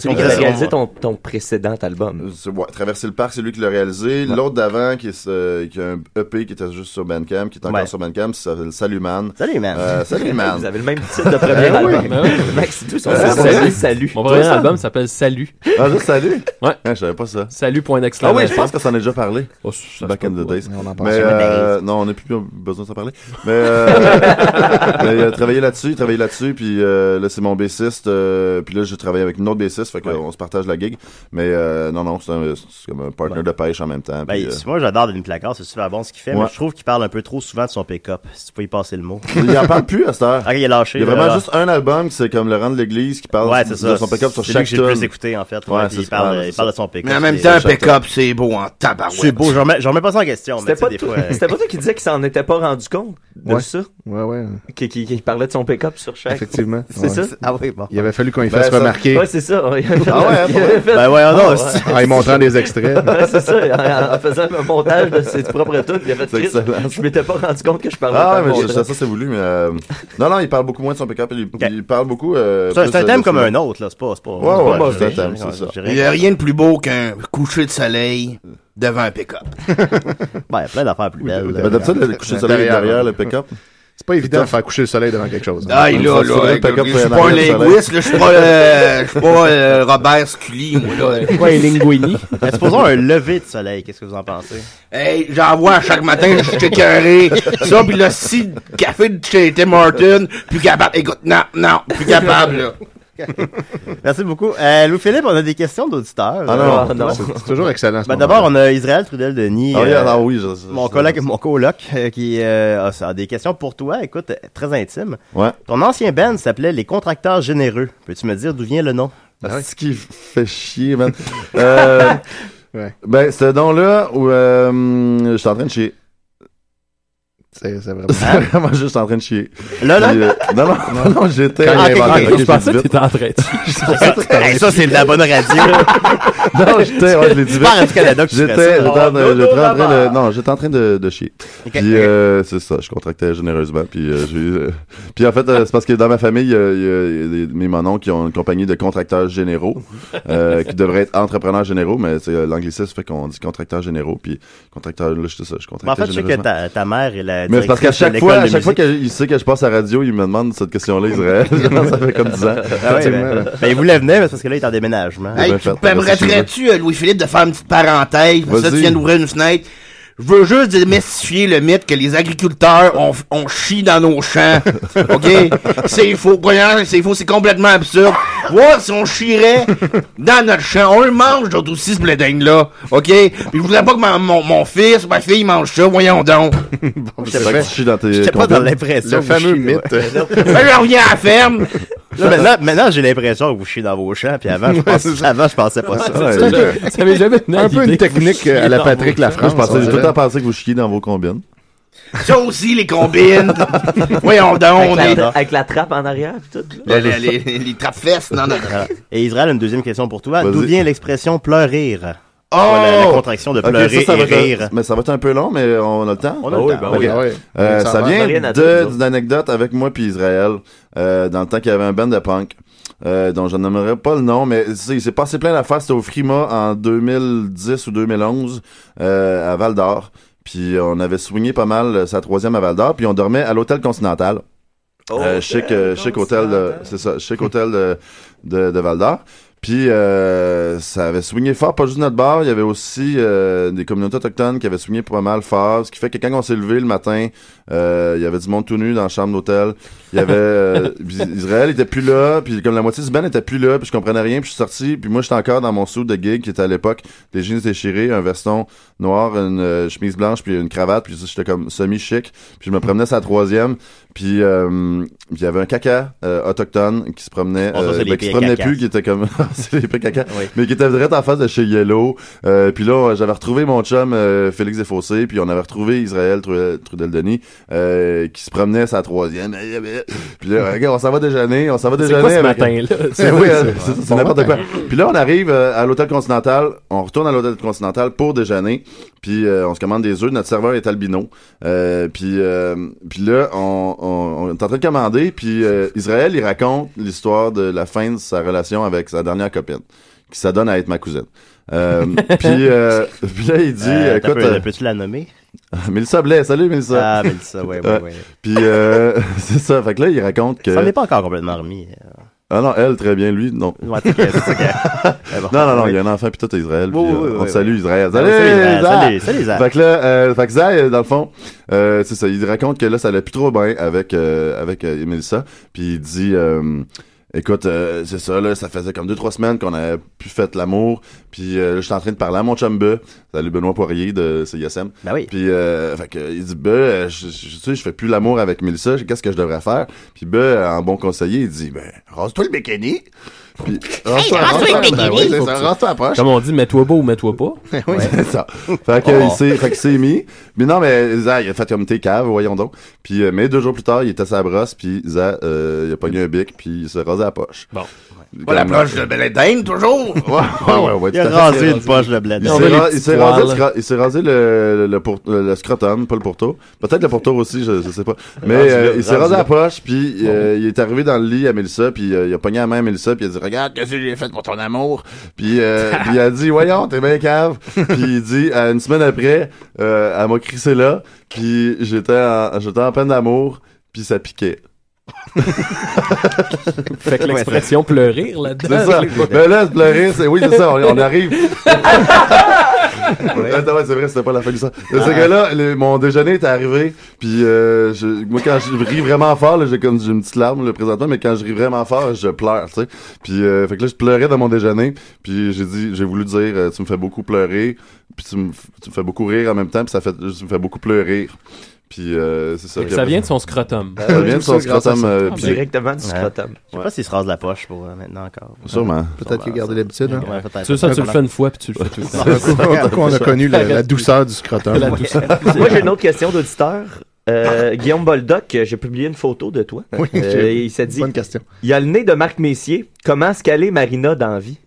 Donc, que il a réalisé ton, ton précédent album? C'est- ouais, Traverser le parc, c'est lui qui l'a réalisé. L'autre d'avant, qui, est, euh, qui a un EP qui était juste sur Bandcamp, qui est encore Ouais. sur Bandcamp, ça s'appelle Salut Man. Salut, man. Euh, salut Man. [LAUGHS] Vous avez le même titre de premier oui. album. Ben. [LAUGHS] Max, c'est tout son titre, salut. c'est Salut. Mon premier ça? album s'appelle Salut. Ah, juste salut? Ouais. je savais pas ça. Salut, point Ah oui, je pense que ça en a déjà parlé. Oh, ça Back in the days. Mais on en parle Mais jamais. euh, non, on n'a plus besoin de s'en parler. Mais, euh, [LAUGHS] mais il a travaillé là-dessus, travaillé là-dessus, puis euh, là c'est mon bassiste, euh, puis là j'ai travaillé avec une autre bassiste, fait qu'on se partage la gig. Mais euh, non, non, c'est un- c'est comme un partner de pêche en même temps. Ben, puis, euh, moi, j'adore Danny Placard, c'est super bon ce qu'il fait, mais je trouve qu'il parle un peu trop souvent de son pick-up. Si tu peux y passer le mot. [LAUGHS] il en parle plus à cette heure. Ah, il est lâché. Il y a vraiment là. juste un album, c'est comme le rang de l'église qui parle de ça. son pick-up sur chaque que j'ai plus écouté, en fait. Il parle, de son pick-up. Mais en même temps, un pick-up, c'est beau en tabarouette. C'est beau, je remets, je remets pas ça en question, C'était pas, toi- euh, c'était pas toi qui disais qu'il s'en était pas rendu compte de Ouais. ça? Ouais, ouais. Qui, qui, qui parlait de son pick-up sur chaque. Effectivement. [LAUGHS] C'est Ouais. ça? Ah oui, bon. Il avait fallu qu'on y Ben, fasse ça- remarquer Ouais, c'est ça. [LAUGHS] [LAUGHS] Ah ouais, Il avait fait- Ben ouais, non, Ouais. c'est- en y montrant des extraits. Ouais, c'est ça, en, en faisant un montage de ses propres tunes, il a fait. Je m'étais pas rendu compte que je parlais Ah, mais ça, ça, c'est voulu, mais euh, non, non, il parle beaucoup moins de son pick-up. Il, il parle beaucoup. Euh, C'est un- thème comme un autre, là. C'est pas, c'est pas. Ouais, ouais, c'est un thème, c'est ça. Il n'y a rien de plus beau qu'un coucher de soleil soleil devant un pick-up. [LAUGHS] Ben, plein d'affaires plus belles. D'habitude, le coucher de soleil derrière le pick-up. [LAUGHS] C'est pas évident de faire coucher le soleil devant quelque chose. Ah, là, là, je suis pas un linguiste, là, je suis pas, euh, je suis pas euh, Robert Scully, moi, là. Pas un linguini? Ben, Supposons un lever de soleil, qu'est-ce que vous en pensez? Hey, j'en vois chaque matin, je suis écœuré. Ça, pis le six café de chez Tim Martin, plus capable. Écoute, non, non, plus capable, là. [LAUGHS] Merci beaucoup. Euh, Louis-Philippe, on a des questions d'auditeurs. Ah non, Euh, non. C'est toujours excellent. ce Ben, d'abord, on a Israël Trudel-Denis. Ah oui, euh, ah oui, je- je- mon coloc, mon coloc, euh, qui euh, a, des questions pour toi. Écoute, très intime. Ouais. Ton ancien band s'appelait Les Contracteurs Généreux. Peux-tu me dire d'où vient le nom? C'est ce qui fait chier, man. euh, [LAUGHS] Ouais. Ben, ce don-là, où euh, je suis en train de chier. C'est c'est [LAUGHS] vraiment. Juste en train de chier. Là, là? Euh, non, non, [LAUGHS] non, non, j'étais. Ah, ok, inventé. ok, Ok, Je pensais que t'étais en train de Hey, [LAUGHS] ça, c'est de la bonne radio. Non, j'étais, ouais, je l'ai dit vite. J'étais, en train- de, non, j'étais en train de, de chier. Puis, euh, c'est ça, je contractais généreusement. Puis, euh, j'ai, euh, puis en fait, euh, c'est parce que dans ma famille, il y a, y a- il y a des, mes mononcles qui ont une compagnie de contracteurs généraux, euh, qui devraient être entrepreneurs généraux, mais c'est l'anglicisme fait qu'on dit contracteurs généraux. Puis, contracteur, là, je ça, je Mais en contractais fait, je sais que ta, ta mère est la Mais c'est parce qu'à chaque fois, à chaque fois qu'il sait que je passe à la radio, il me demande cette question-là, Israël. [LAUGHS] ça fait comme 10 ans. Ah ouais, ben, ben, il voulait venir, mais c'est parce que là, il est en déménagement. Hey, bien tu permettrais-tu, euh, Louis-Philippe, de faire une petite parenthèse? Parce que ça, tu viens d'ouvrir une fenêtre. Je veux juste démystifier le mythe que les agriculteurs ont, on chie dans nos champs. [LAUGHS] OK? C'est faux. Premièrement, c'est faux. C'est complètement absurde. Voir si on chierait dans notre champ. On le mange, d'autres aussi, ce blé là OK? Puis je voudrais pas que ma- mon, mon fils, ma fille mange ça. Voyons donc. [LAUGHS] C'est vrai que tu chies dans tes J'étais pas dans l'impression. Le fameux chiez, mythe. ouais. [LAUGHS] Ben, je reviens à la ferme. Là, maintenant, maintenant j'ai l'impression que vous chiez dans vos champs, puis avant, je pensais, avant, je pensais pas ça. Ouais, Ça m'est jamais Un peu une technique euh, à la Patrick Lafrance. je pensais, j'ai tout le temps pensé que vous chiez dans vos combines. [LAUGHS] Ça aussi, les combines. Voyons donc. On Avec est... la, avec la trappe en arrière, pis tout. là. Les, les, les, les trappes-fesses dans notre... Voilà. Et Israël, une deuxième question pour toi. D'où vient l'expression pleurir? Oh! la, la contraction de pleurer ça, et rire. être, mais ça va être un peu long, mais on a le temps? On a le oui, temps. ben oui. Euh, Ça vient d'une anecdote avec moi puis Israël, euh, dans le temps qu'il y avait un band de punk, euh, dont je nommerai pas le nom, mais il s'est passé plein d'affaires. C'était au Frima en 2010 ou 2011 euh, à Val d'Or. Puis on avait swingé pas mal euh, sa troisième à Val d'Or, puis on dormait à l'hôtel Continental. Euh, chic, euh, chic hôtel, de- c'est ça, chic hôtel de, de, de Val d'Or. Puis euh, ça avait swingé fort, pas juste notre bar, il y avait aussi euh, des communautés autochtones qui avaient swingé pas mal fort, ce qui fait que quand on s'est levé le matin, euh, il y avait du monde tout nu dans la chambre d'hôtel. Il y avait [LAUGHS] euh, Israël était plus là, puis comme la moitié du band était plus là, puis je comprenais rien, puis je suis sorti, puis moi j'étais encore dans mon suit de gig qui était à l'époque des jeans déchirés, un veston noir, une euh, chemise blanche, puis une cravate, puis j'étais comme semi chic, puis je me promenais la troisième, puis euh, il y avait un caca euh, autochtone qui se promenait, Bon, ça, c'est les ben, qui se promenait plus, qui était comme [LAUGHS] [LAUGHS] c'est les Oui. mais qui était direct en face de chez Yellow. Euh, puis là, j'avais retrouvé mon chum euh, Félix Desfossés, puis on avait retrouvé Israël Trudel, Trudel-Denis euh, qui se promenait sa troisième. [LAUGHS] Puis là, regarde, on s'en va déjeuner, on s'en va C'est déjeuner. quoi ce avec- matin-là? [LAUGHS] c'est oui, c'est- n'importe quoi. matin. Puis là, on arrive euh, à l'hôtel Continental, on retourne à l'hôtel Continental pour déjeuner, puis euh, on se commande des œufs. Notre serveur est albino. Euh, puis, euh, puis là, on, on, on est en train de commander, puis euh, Israël, il raconte l'histoire de la fin de sa relation avec sa dernière copine, qui s'adonne à être ma cousine. Euh, [LAUGHS] puis, euh, puis là, il dit, Euh, écoute, peu- euh, peux-tu la nommer? [LAUGHS] Mélissa Blais, salut Mélissa. Ah, Mélissa, ouais, ouais, Ouais. Puis euh, [LAUGHS] c'est ça, fait que là, il raconte que... Ça n'est pas encore complètement remis. Ah non, elle, très bien, lui, non. Ouais, c'est [LAUGHS] bon. Non, non, non, il y a un enfant, puis tout est Israël. Oui, puis, oui, euh, on oui, salue. Israël. Salut, salut, Israël. Salut, salut. Fait que là, euh, fait que euh, dans le fond, euh, c'est ça, il raconte que là, ça allait plus trop bien avec, euh, avec euh, Mélissa. Puis il dit, euh, écoute, euh, c'est ça, là, ça faisait comme deux, trois semaines qu'on avait plus fait l'amour. Puis euh, j'étais en train de parler à mon chum B. Salut Benoît Poirier de CISM. Ben oui. Puis, euh, fait que, il dit, B, euh, je, tu sais, je fais plus l'amour avec Mélissa, qu'est-ce que je devrais faire? Puis B, en bon conseiller, il dit, ben, rase-toi le bikini. Puis, rase-toi le ben. Comme on dit, mets-toi beau ou mets-toi pas. [LAUGHS] Oui, c'est ça. Fait que, Oh. il s'est, fait qu'il s'est mis. Mais non, mais Zah, il a fait comme tes caves, voyons donc. Puis, euh, mais deux jours plus tard, il était à sa brosse, puis Zah, euh, il a pogné un bic, puis il s'est rasé la poche. Bon. Pas la poche de Belédine, toujours. [LAUGHS] Ouais, ouais, ouais, ouais, Il a rasé une poche de bled. Il s'est rasé, il s'est rasé le, le, le, pour- le scrotum, pas le pourtour. Peut-être le pourtour aussi, je, je sais pas. Mais euh, il s'est rasé la poche, puis euh, il est arrivé dans le lit à Mélissa, puis euh, il a pogné la main à Mélissa, puis il a dit regarde, qu'est-ce que j'ai fait pour ton amour? Puis, euh, [LAUGHS] puis elle dit, voyons, t'es bien cave. puis il dit, euh, une semaine après, euh, elle m'a crissé là, puis j'étais en, j'étais en peine d'amour, puis ça piquait. [LAUGHS] Fait que l'expression pleurer là-dedans. C'est ça. Mais [LAUGHS] là, pleurer, c'est, oui, c'est ça, on, on arrive. Attends, ouais, c'est vrai, c'était pas la fin du ça. C'est que là, le- mon déjeuner est arrivé, puis euh, je, moi quand je ris vraiment fort, là, j'ai comme j'ai une petite larme là, présentement, mais quand je ris vraiment fort, je pleure, tu sais. Puis euh, fait que là, je pleurais dans mon déjeuner, puis j'ai dit, j'ai voulu dire, euh, tu me fais beaucoup pleurer, puis tu me, tu me fais beaucoup rire en même temps, puis ça fait, tu me fais beaucoup pleurer. Puis euh, c'est ça. Fait que ça vient de son scrotum. Ça vient de son scrotum. euh, puis- Directement du scrotum. Je sais pas s'il se rase la poche pour euh, maintenant encore. Sûrement. Peut-être qu'il a gardé l'habitude. hein. Ouais, peut-être. Tu sais, ça, tu le fais une fois, puis tu le fais tout le temps. D'un coup, on a connu la, la douceur du scrotum. La douceur. [LAUGHS] [LAUGHS] Moi, j'ai une autre question d'auditeur. Euh, Guillaume Boldoc, euh, j'ai publié une photo de toi. Oui, Euh, j'ai- il s'est dit Bonne question. il y a le nez de Marc Messier. Comment scaler Marina dans la vie?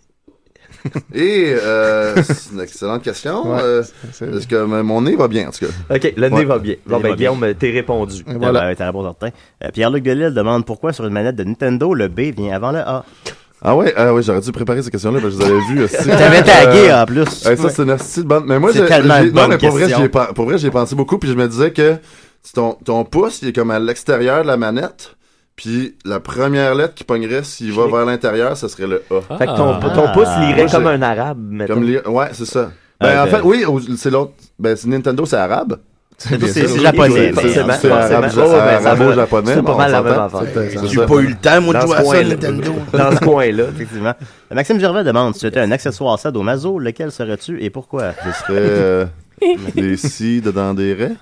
[LAUGHS] Et euh, c'est une excellente question. Ouais, Euh, Est-ce que euh, mon nez va bien en tout cas? Ok, le nez va bien. Bon, ben, Guillaume, t'es répondu. Voilà. Ouais, t'as réponse certain. Euh, Pierre-Luc Delisle demande pourquoi sur une manette de Nintendo, le B vient avant le A? Ah ouais, ah ouais, j'aurais dû préparer ces questions-là, parce que je les avais vues. [LAUGHS] aussi. T'avais tagué, en plus. Ouais, ça, c'est une astuce de bonne. Mais moi, j'ai- non, mais pour vrai, j'ai pensé beaucoup, puis je me disais que ton, ton pouce, il est comme à l'extérieur de la manette, puis la première lettre qui pognerait s'il va vers l'intérieur, ce serait le A. Fait que ton, Ah. ton pouce lirait Moi, comme un arabe, mettons. Comme les... Ouais, c'est ça. Ben, Ah, en fait, oui, au- c'est l'autre. Ben, c'est Nintendo, c'est arabe. [LAUGHS] C'est japonais. C'est arabe, Oh, ben, japonais. C'est pas mal la même affaire. J'ai pas eu le temps, moi, de jouer à ça. Nintendo. [LAUGHS] Dans ce coin-là. Effectivement. Maxime Gervais demande si tu étais un accessoire sadomaso, lequel serais-tu et pourquoi? Ce serait euh, [LAUGHS] des si dedans des raies.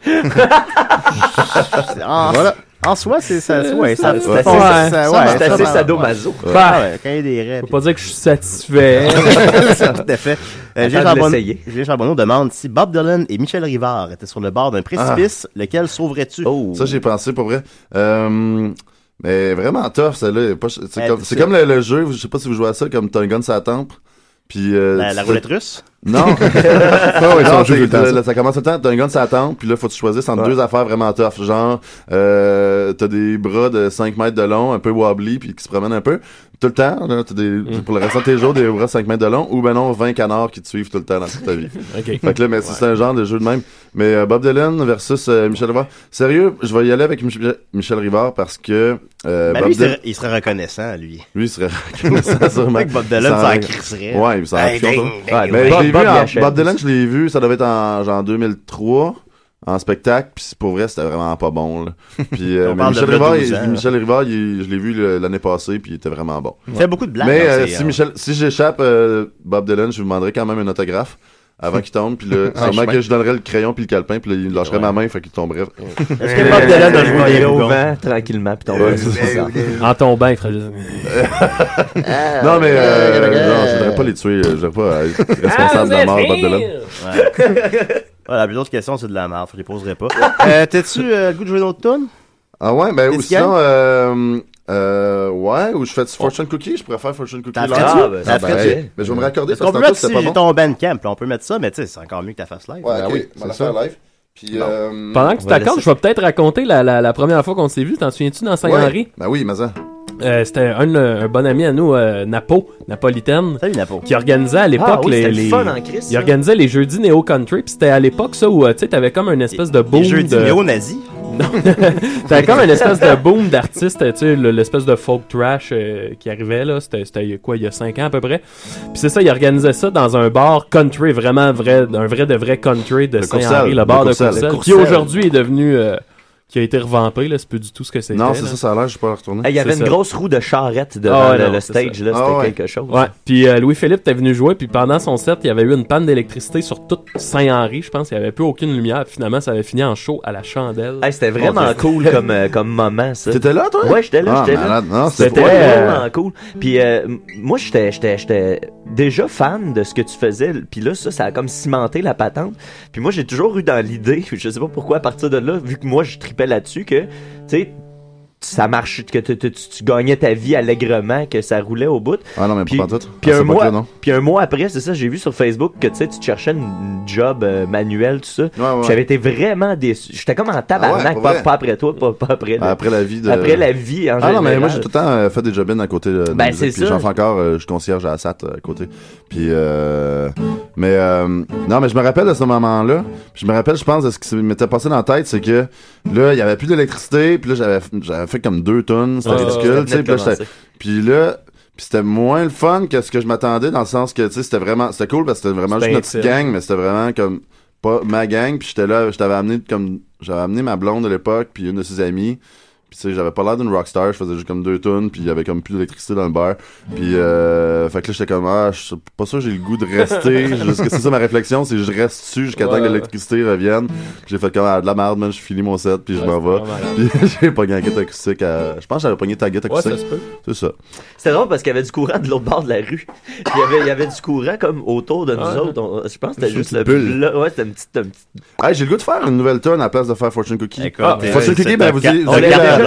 En, Voilà. En soi, c'est ça. Ouais, ça, C'est ouais, assez- ça- c'est ouais, assez ça- sadomaso. Ah ouais, quand il y a des raies. Faut pas dire que je suis satisfait. [LAUGHS] Tout à fait. Euh, de Charbonneau- l'essayer. Julien Charbonneau demande si Bob Dylan et Michel Rivard étaient sur le bord d'un précipice, lequel sauverais-tu? Oh. Ça, j'ai pensé pour vrai. Euh, mais vraiment tough, celle-là. C'est Ouais, comme, c'est c'est ça. comme le, le jeu, je sais pas si vous jouez à ça, comme t'as un gun sur la tempe. Puis, euh, La, roulette russe? Non. Ah [LAUGHS] [LAUGHS] ouais, ça, non, là, ça. commence tout le temps, t'as un gun sur la tempe, puis là, faut que tu choisisses entre Ouais. deux affaires vraiment tough. Genre, euh, t'as des bras de 5 mètres de long, un peu wobbly, puis qui se promènent un peu. Tout le temps, là, t'as des, Mm. pour le restant de tes jours, des bras 5 mètres de long, ou ben non, 20 canards qui te suivent tout le temps dans toute ta vie. [LAUGHS] OK. Fait que là, mais c'est c'est un genre de jeu de même. Mais euh, Bob Dylan versus euh, Michel Rivard. Sérieux, je vais y aller avec Mich- Michel Rivard parce que euh, Ben, Bob lui, il Dylan, serait, il serait reconnaissant, lui. lui, il serait [LAUGHS] reconnaissant sûrement. Fait que Bob Dylan, ça en crisserait. Ouais, il s'en Hey, ding, ding, Ouais, ding. mais je Bob- vu en-. Bob Dylan, je l'ai vu, ça devait être en genre 2003 en spectacle, puis pour vrai, c'était vraiment pas bon. Là. [LAUGHS] Puis euh, mais de Michel Rivard, 12 il- ans, Michel Rivard, il- je l'ai vu le- l'année passée, puis il était vraiment bon. Il fait beaucoup de blagues. Mais euh, si euh, Michel, si j'échappe euh, Bob Dylan, je lui demanderais quand même un autographe avant qu'il tombe, puis là, [LAUGHS] Ah, sûrement que je donnerais le crayon puis le calepin, puis là, il lâcherait Ouais. ma main, fait qu'il tomberait. Est-ce que Bob Dylan a [LAUGHS] joué au vent, tranquillement, puis Ouais, ça. En tombant, il ferait juste... non, mais euh, non, je voudrais pas les tuer, euh, je voudrais pas être responsable de la mort de Bob Dylan. Ouais. voilà, puis l'autre question, c'est de la merde, je les poserai pas. [LAUGHS] euh, T'as-tu euh, le goût de jouer d'autres tunes? Ah ouais, ben ou sinon, euh, euh, ouais, ou je fais du Fortune Cookie, je préfère Fortune Cookie live. Ah, ben, ça Ben, hey, mais je vais me raccorder parce qu'on que peut mettre si bon. ton bandcamp, là, on peut mettre ça, mais tu sais, c'est encore mieux que ta face live. Ouais, Ben oui, on va la c'est faire live. Puis, euh, Pendant que tu t'accordes, je vais peut-être raconter la, la, la première fois qu'on s'est vu. T'en souviens-tu dans Saint-Henri? ouais, ben oui, mais ça. Euh, C'était un, un bon ami à nous, euh, Napo, Napolitaine, Salut, Napo. qui organisait à l'époque Ah oui, les, c'était le les- fun en Christ, il organisait les jeudis néo country puis c'était à l'époque ça où euh, tu sais t'avais comme une espèce de boom Les jeux de néo-nazis. [LAUGHS] t'avais comme une espèce de boom d'artistes tu sais le- l'espèce de folk trash euh, qui arrivait là c'était quoi il y a 5 ans à peu près puis c'est ça il organisait ça dans un bar country vraiment vrai un vrai de vrai country de Saint-Henri le bar de Courcelle. Courcelle Le qui aujourd'hui est devenu qui a été revampé là c'est plus du tout ce que c'était Non, c'est ça, ça a l'air, je peux pas retourner. Hey, Il y avait une ça. grosse roue de charrette devant Ah le, non, le stage, ça. là, c'était Ah ouais. quelque chose. Ouais, puis euh, Louis-Philippe était venu jouer, puis pendant son set, il y avait eu une panne d'électricité sur toute Saint-Henri, je pense, il y avait plus aucune lumière, puis finalement ça avait fini en show à la chandelle. Hey, c'était vraiment cool [LAUGHS] comme, euh, comme moment, ça. T'étais là, toi? Ouais, j'étais là, Ah, j'étais là. Non, c'était C'était vraiment cool. Puis euh, moi, j'étais, j'étais, j'étais déjà fan de ce que tu faisais. Puis là, ça, ça a comme cimenté la patente. Puis moi, j'ai toujours eu dans l'idée, [LAUGHS] je sais pas pourquoi, à partir de là, vu que moi, je tripais là-dessus, que, tu sais, ça marche, que tu, tu- tu gagnais ta vie allègrement, que ça roulait au bout. Ah non, mais puis, pas tout. Puis un mois, puis un mois après, c'est ça, j'ai vu sur Facebook que tu sais, tu cherchais une, job euh, manuelle, tout ça. ouais. J'avais été vraiment déçu. J'étais comme en tabarnak, Ah ouais, pas, pas après toi, pas, pas après. le- Après la vie de... Après la vie, en Ah non, mais général. moi, j'ai tout le temps euh, fait des job à côté de, de Ben, la c'est puis ça. j'en fais encore, euh, je suis concierge à Assat euh, à côté. Puis, euh, mais, euh, non, mais je me rappelle de ce moment-là. Puis je me rappelle, je pense, de ce qui m'était passé dans la tête, c'est que là, il y avait plus d'électricité, puis là, j'avais, j'avais fait comme deux tonnes, c'était Ah, ridicule, tu sais, puis là, puis c'était moins le fun que ce que je m'attendais, dans le sens que, tu sais, c'était vraiment, c'était cool parce que c'était vraiment juste notre petite gang, mais c'était vraiment comme, pas ma gang, puis j'étais là, je t'avais amené comme, j'avais amené ma blonde de l'époque, puis une de ses amies, puis tu sais, j'avais pas l'air d'une rockstar, je faisais juste comme deux tonnes, puis il y avait comme plus d'électricité dans le bar. Puis euh, fait que là j'étais comme ah, je suis pas sûr que j'ai le goût de rester. [LAUGHS] C'est ça ma réflexion, c'est que je reste dessus jusqu'à temps que l'électricité revienne. Puis j'ai fait comme ah, de la merde, man, je finis mon set puis je m'en vais. Puis [LAUGHS] j'ai pogné la guitare acoustique à... Je pense que j'avais pogné ta Ouais, acoustique. C'est ça. C'était drôle parce qu'il y avait du courant de l'autre bord de la rue. Puis il y avait, il y avait du courant comme autour de nous autres. On- je pense que c'était juste le là, Ouais, c'était une petite, une petite- Hey, j'ai le goût de faire une nouvelle tonne à la place de faire Fortune Cookie. Écoute, Ah, Fortune Cookie, ben vous vous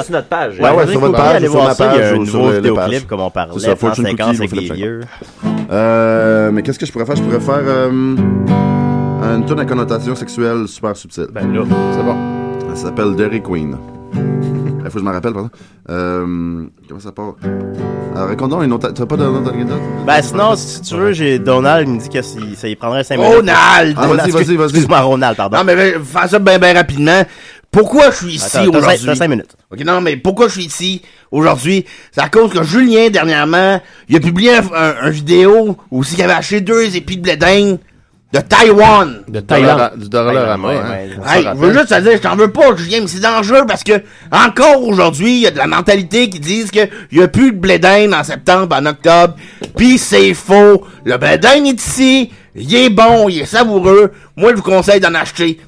sur notre page. Ouais, ouais, sur votre page, sur voir ma ça, il y a page, un nouveau vidéoclip, comme on parlait, C'est ça, plan Fortune séquence Cookie, avec vous faites les ça. yeux. Euh, mais qu'est-ce que je pourrais faire? Je pourrais faire euh, une tonne à connotation sexuelle super subtile. Ben là. C'est bon. Elle s'appelle Dairy Queen. Il [LAUGHS] faut que je me rappelle, pardon. Euh, comment ça part? Alors, raconte donc une autre. Tu as pas de autre anecdote? Ben sinon, si tu veux, j'ai Donald, il me dit que si- ça y prendrait 5 minutes. Ronald! Ah, vas-y, vas-y, vas-y. Excuse-moi, Ronald, pardon. Non, mais ben, faire ça bien, bien rapidement. Pourquoi je suis ici aujourd'hui? cinq- t'as cinq minutes. Ok, non, mais pourquoi je suis ici aujourd'hui? C'est à cause que Julien, dernièrement, il a publié un, un- un vidéo où il avait acheté deux épis de blé d'Inde de Taïwan. De Dollar- Du Dollarama, hein. ouais, Hey, je veux juste te dire, je t'en veux pas, Julien, mais c'est dangereux parce que, encore aujourd'hui, il y a de la mentalité qui disent que il y a plus de blé d'Inde en septembre, en octobre, pis c'est faux. Le blé d'Inde est ici, il est bon, il est savoureux. Moi, je vous conseille d'en acheter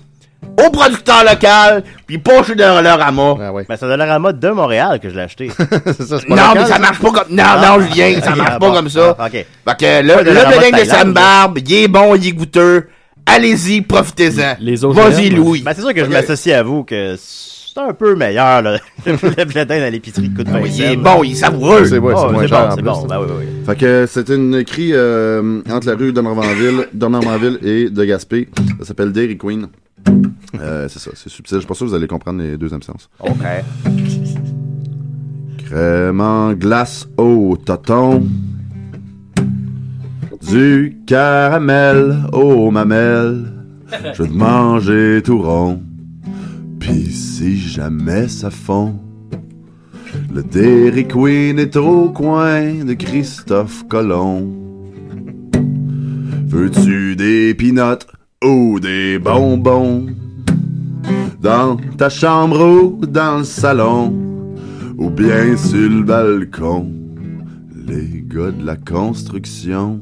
au producteur local, puis pas chez Dollarama. Ah ouais. Ben c'est Dollarama de Montréal que je l'ai acheté. [LAUGHS] c'est ça, c'est pas Non, local, mais ça marche pas comme... Non, Ah. non, Julien, ça Ok, [LAUGHS] marche ah, pas bon. comme ça. Ah, ok. Fait que le, le de. Sam Barbe, il est bon, il est goûteux. Allez-y, profitez-en. Les autres Vas-y. Louis. Ben c'est sûr que je m'associe à vous que c'est un peu meilleur, là. [LAUGHS] Le blé d'Inde à l'épicerie coûte 20 Oui, il est bon, il est savoureux. C'est ouais, Oh, c'est moins c'est cher bon, c'est plus. bon. Ben oui, oui, oui. Fait que c'est une écrit euh, entre la rue de Normandville, de Normandville et de Gaspé. Ça s'appelle Dairy Queen. Euh, c'est ça, c'est subtil. Je sûr que vous allez comprendre les deuxièmes sens. OK. Crème en glace au toton. Du caramel aux mamelles. Je veux te manger tout rond. Pis si jamais ça fond. Le Dairy Queen est au coin de Christophe Colomb. Veux-tu des peanuts? Ou des bonbons? Dans ta chambre ou dans le salon? Ou bien sur le balcon? Les gars de la construction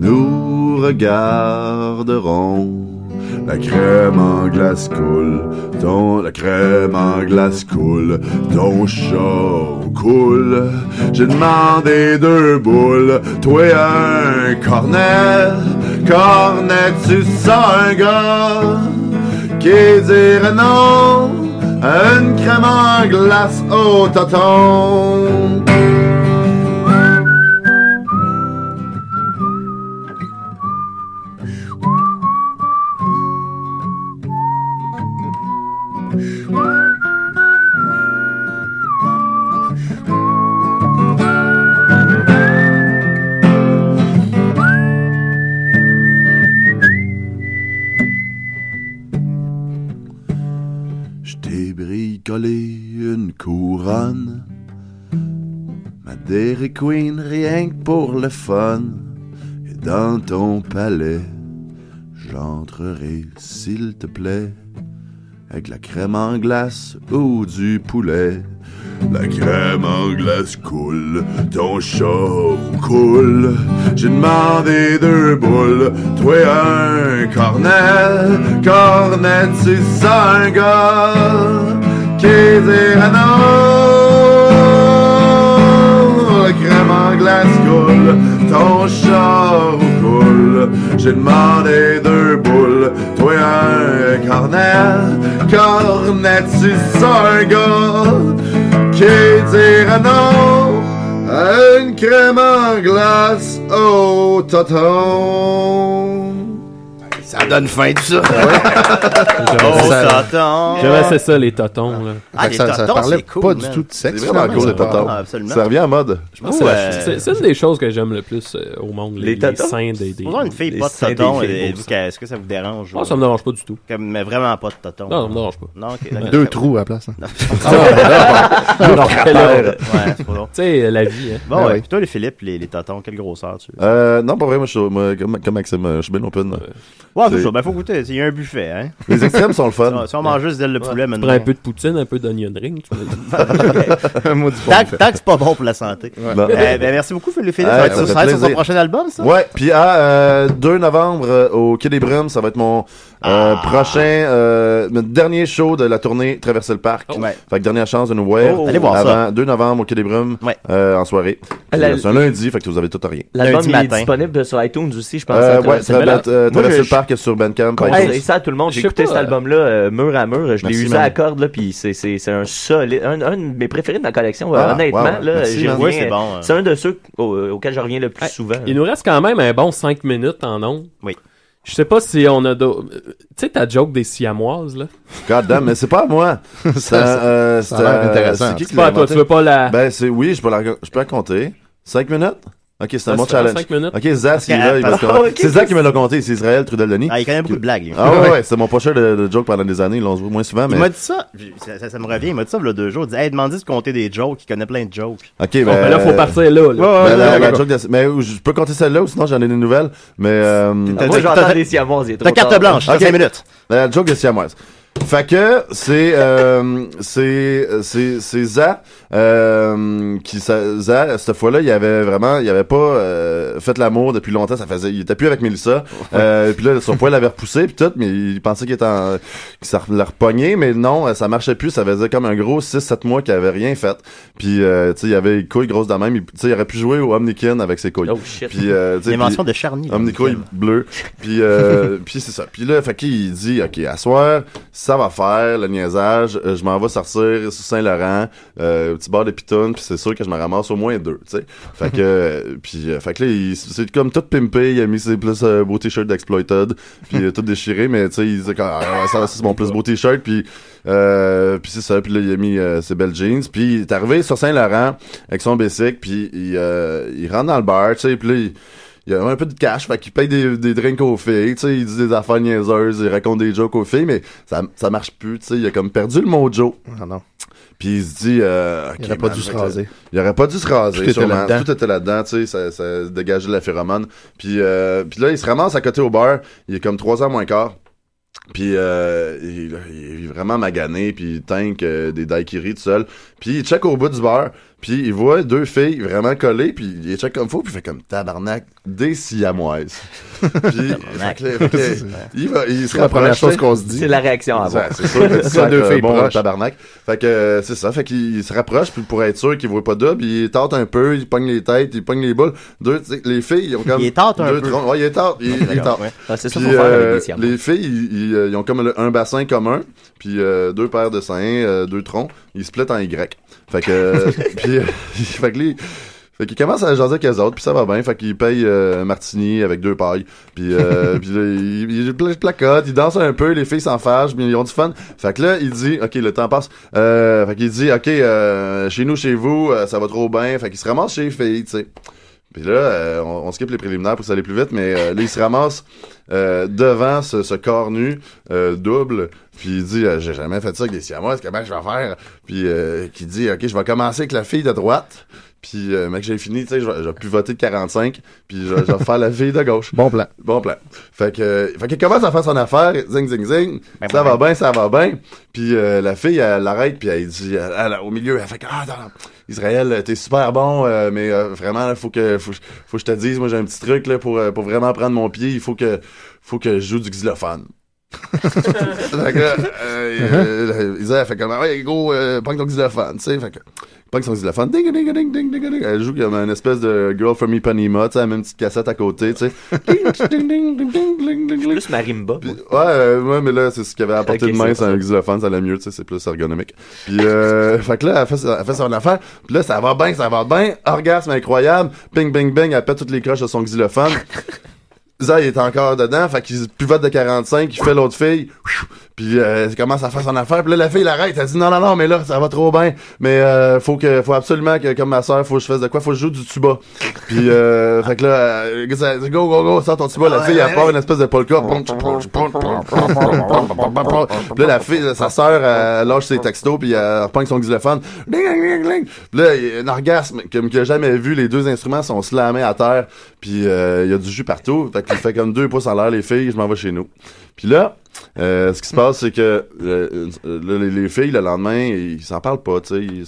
nous regarderont. La crème en glace coule, ton, la crème en glace coule, ton chat coule. J'ai demandé deux boules, toi un cornet, cornet tu sens un gars qui dirait non à une crème en glace au tonton. Bricolé une couronne. Ma Dairy Queen, rien que pour le fun. Et dans ton palais, j'entrerai, s'il te plaît, avec la crème en glace ou du poulet. La crème en glace coule, ton chaud coule. J'ai demandé deux boules, toi un cornet, cornet c'est ça un gars non. La crème en glace coule, ton chaud coule. J'ai demandé deux boules, toi un cornet, cornette, c'est ça un gars à une crème en glace au toton. Ça donne fin tout ça. Totons. J'aimais assez ça, les totons. Là. Ah, les ça, ça totons, parlait c'est cool, pas man. du tout de sexe. C'est vraiment cool, les totons. Ah, absolument. Ça revient en mode. C'est- euh, c'est c'est une des choses que j'aime le plus euh, au monde, les, Les les totons? seins des... une fille Les pas de seins des toton, filles, et- beau vous, sang. qu'est-ce que ça vous dérange? Ah, ou- ça me dérange pas du tout. Mais vraiment pas de toton. Non, ça me dérange pas. Non. [LAUGHS] Deux trous à la place. hein. C'est. Tu sais, la vie, hein. Bon, Ah. Puis toi, les Philippe, les, les totons, quelle grosseur tu Euh, non, pas vrai, moi, je suis, moi, comme, comme Maxime, euh, je suis bien open. Ouais, c'est C'est- ça. Ben, faut goûter. Il y a un buffet, hein. Les extrêmes sont le fun. si on mange juste d'ailes de poulet, maintenant. prends un peu de poutine, un peu d'onion ring, [LAUGHS] [LAUGHS] Un mot du Tant, que- c'est pas bon pour la santé. Euh, ben, merci beaucoup, Philippe. Ça va être sur, plaisir. prochain album, ça? Ouais, puis à euh, 2 novembre euh, au Quai des Brumes, ça va être mon euh, Ah. prochain, euh, mon dernier show de la tournée Traverser le parc. Ouais. Fait que dernière chance de nous voir. Oh. Allez voir ça. avant 2 novembre au Quai des Brumes, Ouais. euh, en soirée. Euh, C'est un lundi, fait que vous avez tout à rien. L'album est matin. disponible sur iTunes aussi, je pense. Euh, ouais, euh, Traverser le parc sur Bandcamp. Hey, iTunes. c'est ça à tout le monde. J'ai écouté pas, cet euh, album-là euh, mur à mur. Je l'ai usé man. à corde, là, puis c'est, c'est, c'est un solide, un, un de mes préférés de ma collection. Ah, honnêtement, wow, là. Ouais, c'est bon, hein. C'est un de ceux au- auxquels je reviens le plus Hey, souvent. Il nous reste quand même un bon 5 minutes en ondes. Oui. Je sais pas si on a d'autres... Tu sais ta joke des siamoises, là? God damn, mais c'est pas à moi. [LAUGHS] C'est euh, intéressant. c'est qui qui C'est pas à toi, tu veux pas la... Ben, c'est, oui, je peux la, je peux la compter. 5 minutes? Ok, c'est un bon challenge. Ok, Zach, il est là, il va se ok, C'est Zach qui me l'a compté, c'est Israël Trudel-Denis. Ah, il connaît beaucoup de blagues. Ah ouais, [LAUGHS] ouais, c'est mon prochain de, de joke pendant des années, ils l'ont joué moins souvent, Il mais... m'a dit ça, ça, ça, ça me revient, il m'a dit ça il y a deux jours. Il dit, hey, demandez de compter des jokes, il connaît plein de jokes. Ok, ben... Bon, ben là, faut partir là, là. Ouais, ouais, Ben, mais je peux compter celle-là ou sinon j'en ai des nouvelles. Mais euh, T'as- t'as- t'as- des siamoises. il est trop Ta carte blanche, Ok. 5 minutes. la joke de siamoise. Fait que c'est euh, c'est c'est c'est Za euh, qui ça, Za cette fois-là il avait vraiment il avait pas euh, fait l'amour depuis longtemps ça faisait il était plus avec Melissa euh, puis là son poil l'avait repoussé puis tout mais il pensait qu'il était en que ça l'a repogné mais non euh, ça marchait plus ça faisait comme un gros 6 7 mois qu'il avait rien fait puis euh, tu sais il avait les couilles grosses de même il- tu sais il aurait pu jouer au Omnikin avec ses couilles Oh shit. puis euh, tu sais, L'invention de Charny. Omnico il bleu. Puis euh, [LAUGHS] puis c'est ça. Puis là, fait qu'il dit OK, à soir, ça va faire le niaisage, euh, je m'en vais sortir sur Saint-Laurent, euh, petit bar de pitounes, puis c'est sûr que je me ramasse au moins deux, tu sais. Fait que [LAUGHS] euh, puis euh, fait que là, il- c'est comme tout pimpé, il a mis ses plus euh, beaux t-shirts d'exploited, puis tout déchiré, mais tu sais, il disait ah, ça c'est mon plus beau t-shirt puis euh, puis c'est ça, puis là il a mis ses belles jeans, puis il est arrivé sur Saint-Laurent avec son bicycle, puis il euh, il rentre dans le bar, tu sais, puis là il il y a un peu de cash, fait qu'il paye des, des drinks aux filles, tu sais, il dit des affaires niaiseuses, il raconte des jokes aux filles, mais ça, ça marche plus, tu sais, il a comme perdu le mojo. Ah non. Puis il se dit, euh, Il aurait pas man, dû se raser. Il aurait pas dû se raser, Tout était sûrement. Tout était là-dedans, tu sais, ça, ça dégageait la phéromone. Puis, euh, puis là, il se ramasse à côté au bar, il est comme 3 heures moins quart. Puis euh, il, il est vraiment magané, puis il tank euh, des daiquiris tout seul. Puis il check au bout du bar, puis il voit deux filles vraiment collées, puis il les check comme faux, puis il fait comme tabarnak, des siamoises. [LAUGHS] puis fait que fait [LAUGHS] que il, va, il se la première chose qu'on se dit. C'est la réaction. Ouais, C'est sûr que [LAUGHS] sens deux filles bon proches. tabarnak. Fait que euh, c'est ça, fait qu'il il se rapproche puis pour être sûr qu'il voit pas double, il tente un peu, il pogne les têtes, il pogne les boules. Deux, tu sais, les filles, ils ont comme Il est tente un deux peu. troncs. Ouais, il est tente, il, il est tente. ouais. Ah, c'est ça Puis, qu'il faut faire euh, avec des siamois. les filles, ils, ils, euh, ils ont comme le- un bassin commun, puis euh, deux paires de seins, euh, deux troncs. Ils splittent en Y. Fait que, [LAUGHS] puis, [LAUGHS] fait que les, fait qu'il commence à jaser avec les autres, puis ça va bien. Fait qu'il paye euh, un martini avec deux pailles. Puis, euh, [LAUGHS] puis là, il, il, pla- placote, il danse un peu, les filles s'en fâchent, mais ils ont du fun. Fait que là, il dit, OK, le temps passe. Euh, fait qu'il dit, OK, chez nous, chez vous, ça va trop bien. Fait qu'il se ramasse chez les filles, tu sais. Puis là, on, on skip les préliminaires pour que ça aille plus vite, mais là, il se ramasse devant ce, ce corps nu double. Puis il dit, euh, j'ai jamais fait ça avec des siamois, comment je vais faire? Puis euh, qui dit, OK, je vais commencer avec la fille de droite. Puis, euh, mec, j'ai fini, tu sais, je vais pivoter de 45, puis je, vais faire la fille de gauche. Bon plan. Bon plan. Fait que, euh, fait qu'il commence à faire son affaire, zing, zing, zing. Ben, ça ben, va bien, ça va bien. Puis euh, la fille, elle l'arrête, puis elle dit, elle- elle- au milieu, elle fait que, ah, non, non, Israël, t'es super bon, euh, mais euh, vraiment, faut que, faut, faut que je te dise, moi, j'ai un petit truc là pour, euh, pour vraiment prendre mon pied. Il faut que, faut que je joue du xylophone. Fait que, euh, euh, Israël fait comme, ouais, gros, euh, prends ton xylophone, tu sais. Fait que, Pas son xylophone. Ding, ding, ding, ding, ding, ding. Elle joue comme une espèce de Girl from Ipanema, tu sais, elle met une petite cassette à côté, tu sais. Ding, ding, ding, ding, ding, ding, ding. Plus marimba. Puis, ouais, euh, ouais, mais là, c'est ce qu'il avait apporté Ok, de main, c'est un xylophone, ça allait mieux, tu sais, c'est plus ergonomique. Puis, euh, fait que là, elle fait, elle fait son affaire, puis là, ça va bien, ça va bien, orgasme incroyable, bing, bing, bing, elle pète toutes les croches de son xylophone. Zay est encore dedans, fait qu'il pivote de 45, il fait l'autre fille, puis euh, il commence à faire son affaire, puis là la fille l'arrête, elle dit non non non mais là ça va trop bien, mais euh, faut que faut absolument que comme ma soeur, faut que je fasse de quoi, faut que je joue du tuba. Puis euh, [LAUGHS] fait que là go go go, sort ton tuba, la fille elle part une espèce de polka. Puis là la fille, sa soeur elle lâche ses textos puis elle reprend son xylophone. Puis là il y a un orgasme comme a jamais vu, les deux instruments sont slammés à terre, puis euh, il y a du jus partout, fait qu'il fait comme deux pouces en l'air les filles, je m'en vais chez nous. Puis là, euh, ce qui se passe, c'est que euh, euh, les, les filles, le lendemain, ils s'en parlent pas, tu sais. ils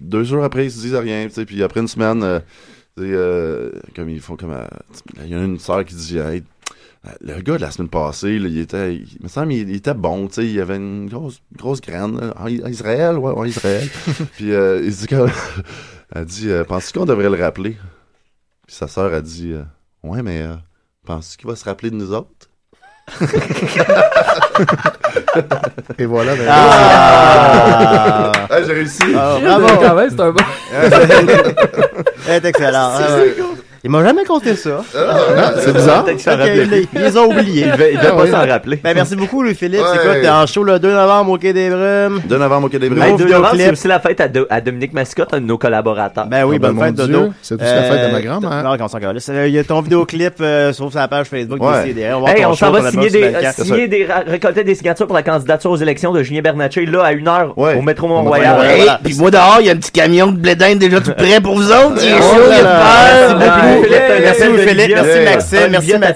Deux jours après, ils se disent rien, tu sais. Puis après une semaine, euh, euh, comme ils font comme... euh, Il y a une sœur qui dit, hey, le gars de la semaine passée, là, il était, il, il me semble, il, il était bon, tu sais, il avait une grosse, grosse graine, là. en, en Israël, ouais, en Israël. [LAUGHS] Puis euh, il dit comme, [LAUGHS] elle dit, euh, penses-tu qu'on devrait le rappeler? Puis sa sœur a dit, euh, ouais, mais euh, penses-tu qu'il va se rappeler de nous autres? Et voilà. ben- Ah! Ah, j'ai réussi. Ah, Bravo. bravo. Quand même, c'est un bon. [LAUGHS] Elle est excellent. Ah. Il m'a jamais compté ça. Ah, c'est bizarre. Peut-être qu'il s'en Ok, rappelait ils, ils les ont oubliés. Il devait, il devait Ah pas oui. s'en rappeler. Ben, merci beaucoup, Louis-Philippe. Ouais. Écoute, t'es en show le 2 novembre au Quai des Brumes. 2 novembre au Quai des Brumes. Gros 2 vidéoclip. novembre, c'est aussi la fête à, Do- à Dominique Mascotte, un de nos collaborateurs. Ben oui, Ah ben, bonne fête, Dodo. C'est aussi la fête de ma grand-mère. Non, on s'en calisse. Euh, Il y a ton vidéoclip euh, sur sa page Facebook Ouais. des CDR. On Hey, s'en va signer des, euh, signer récolter des signatures pour la candidature aux élections de Julien Bernatchez, là, à une heure, Ouais. au métro va Mont-Royal. puis moi dehors, il y a un petit camion de blé déjà tout prêt pour vous autres. Il est chaud, il là a peur. Merci. Philippe. Merci. Louis-Philippe. Merci. Maxime. Merci, Mathieu.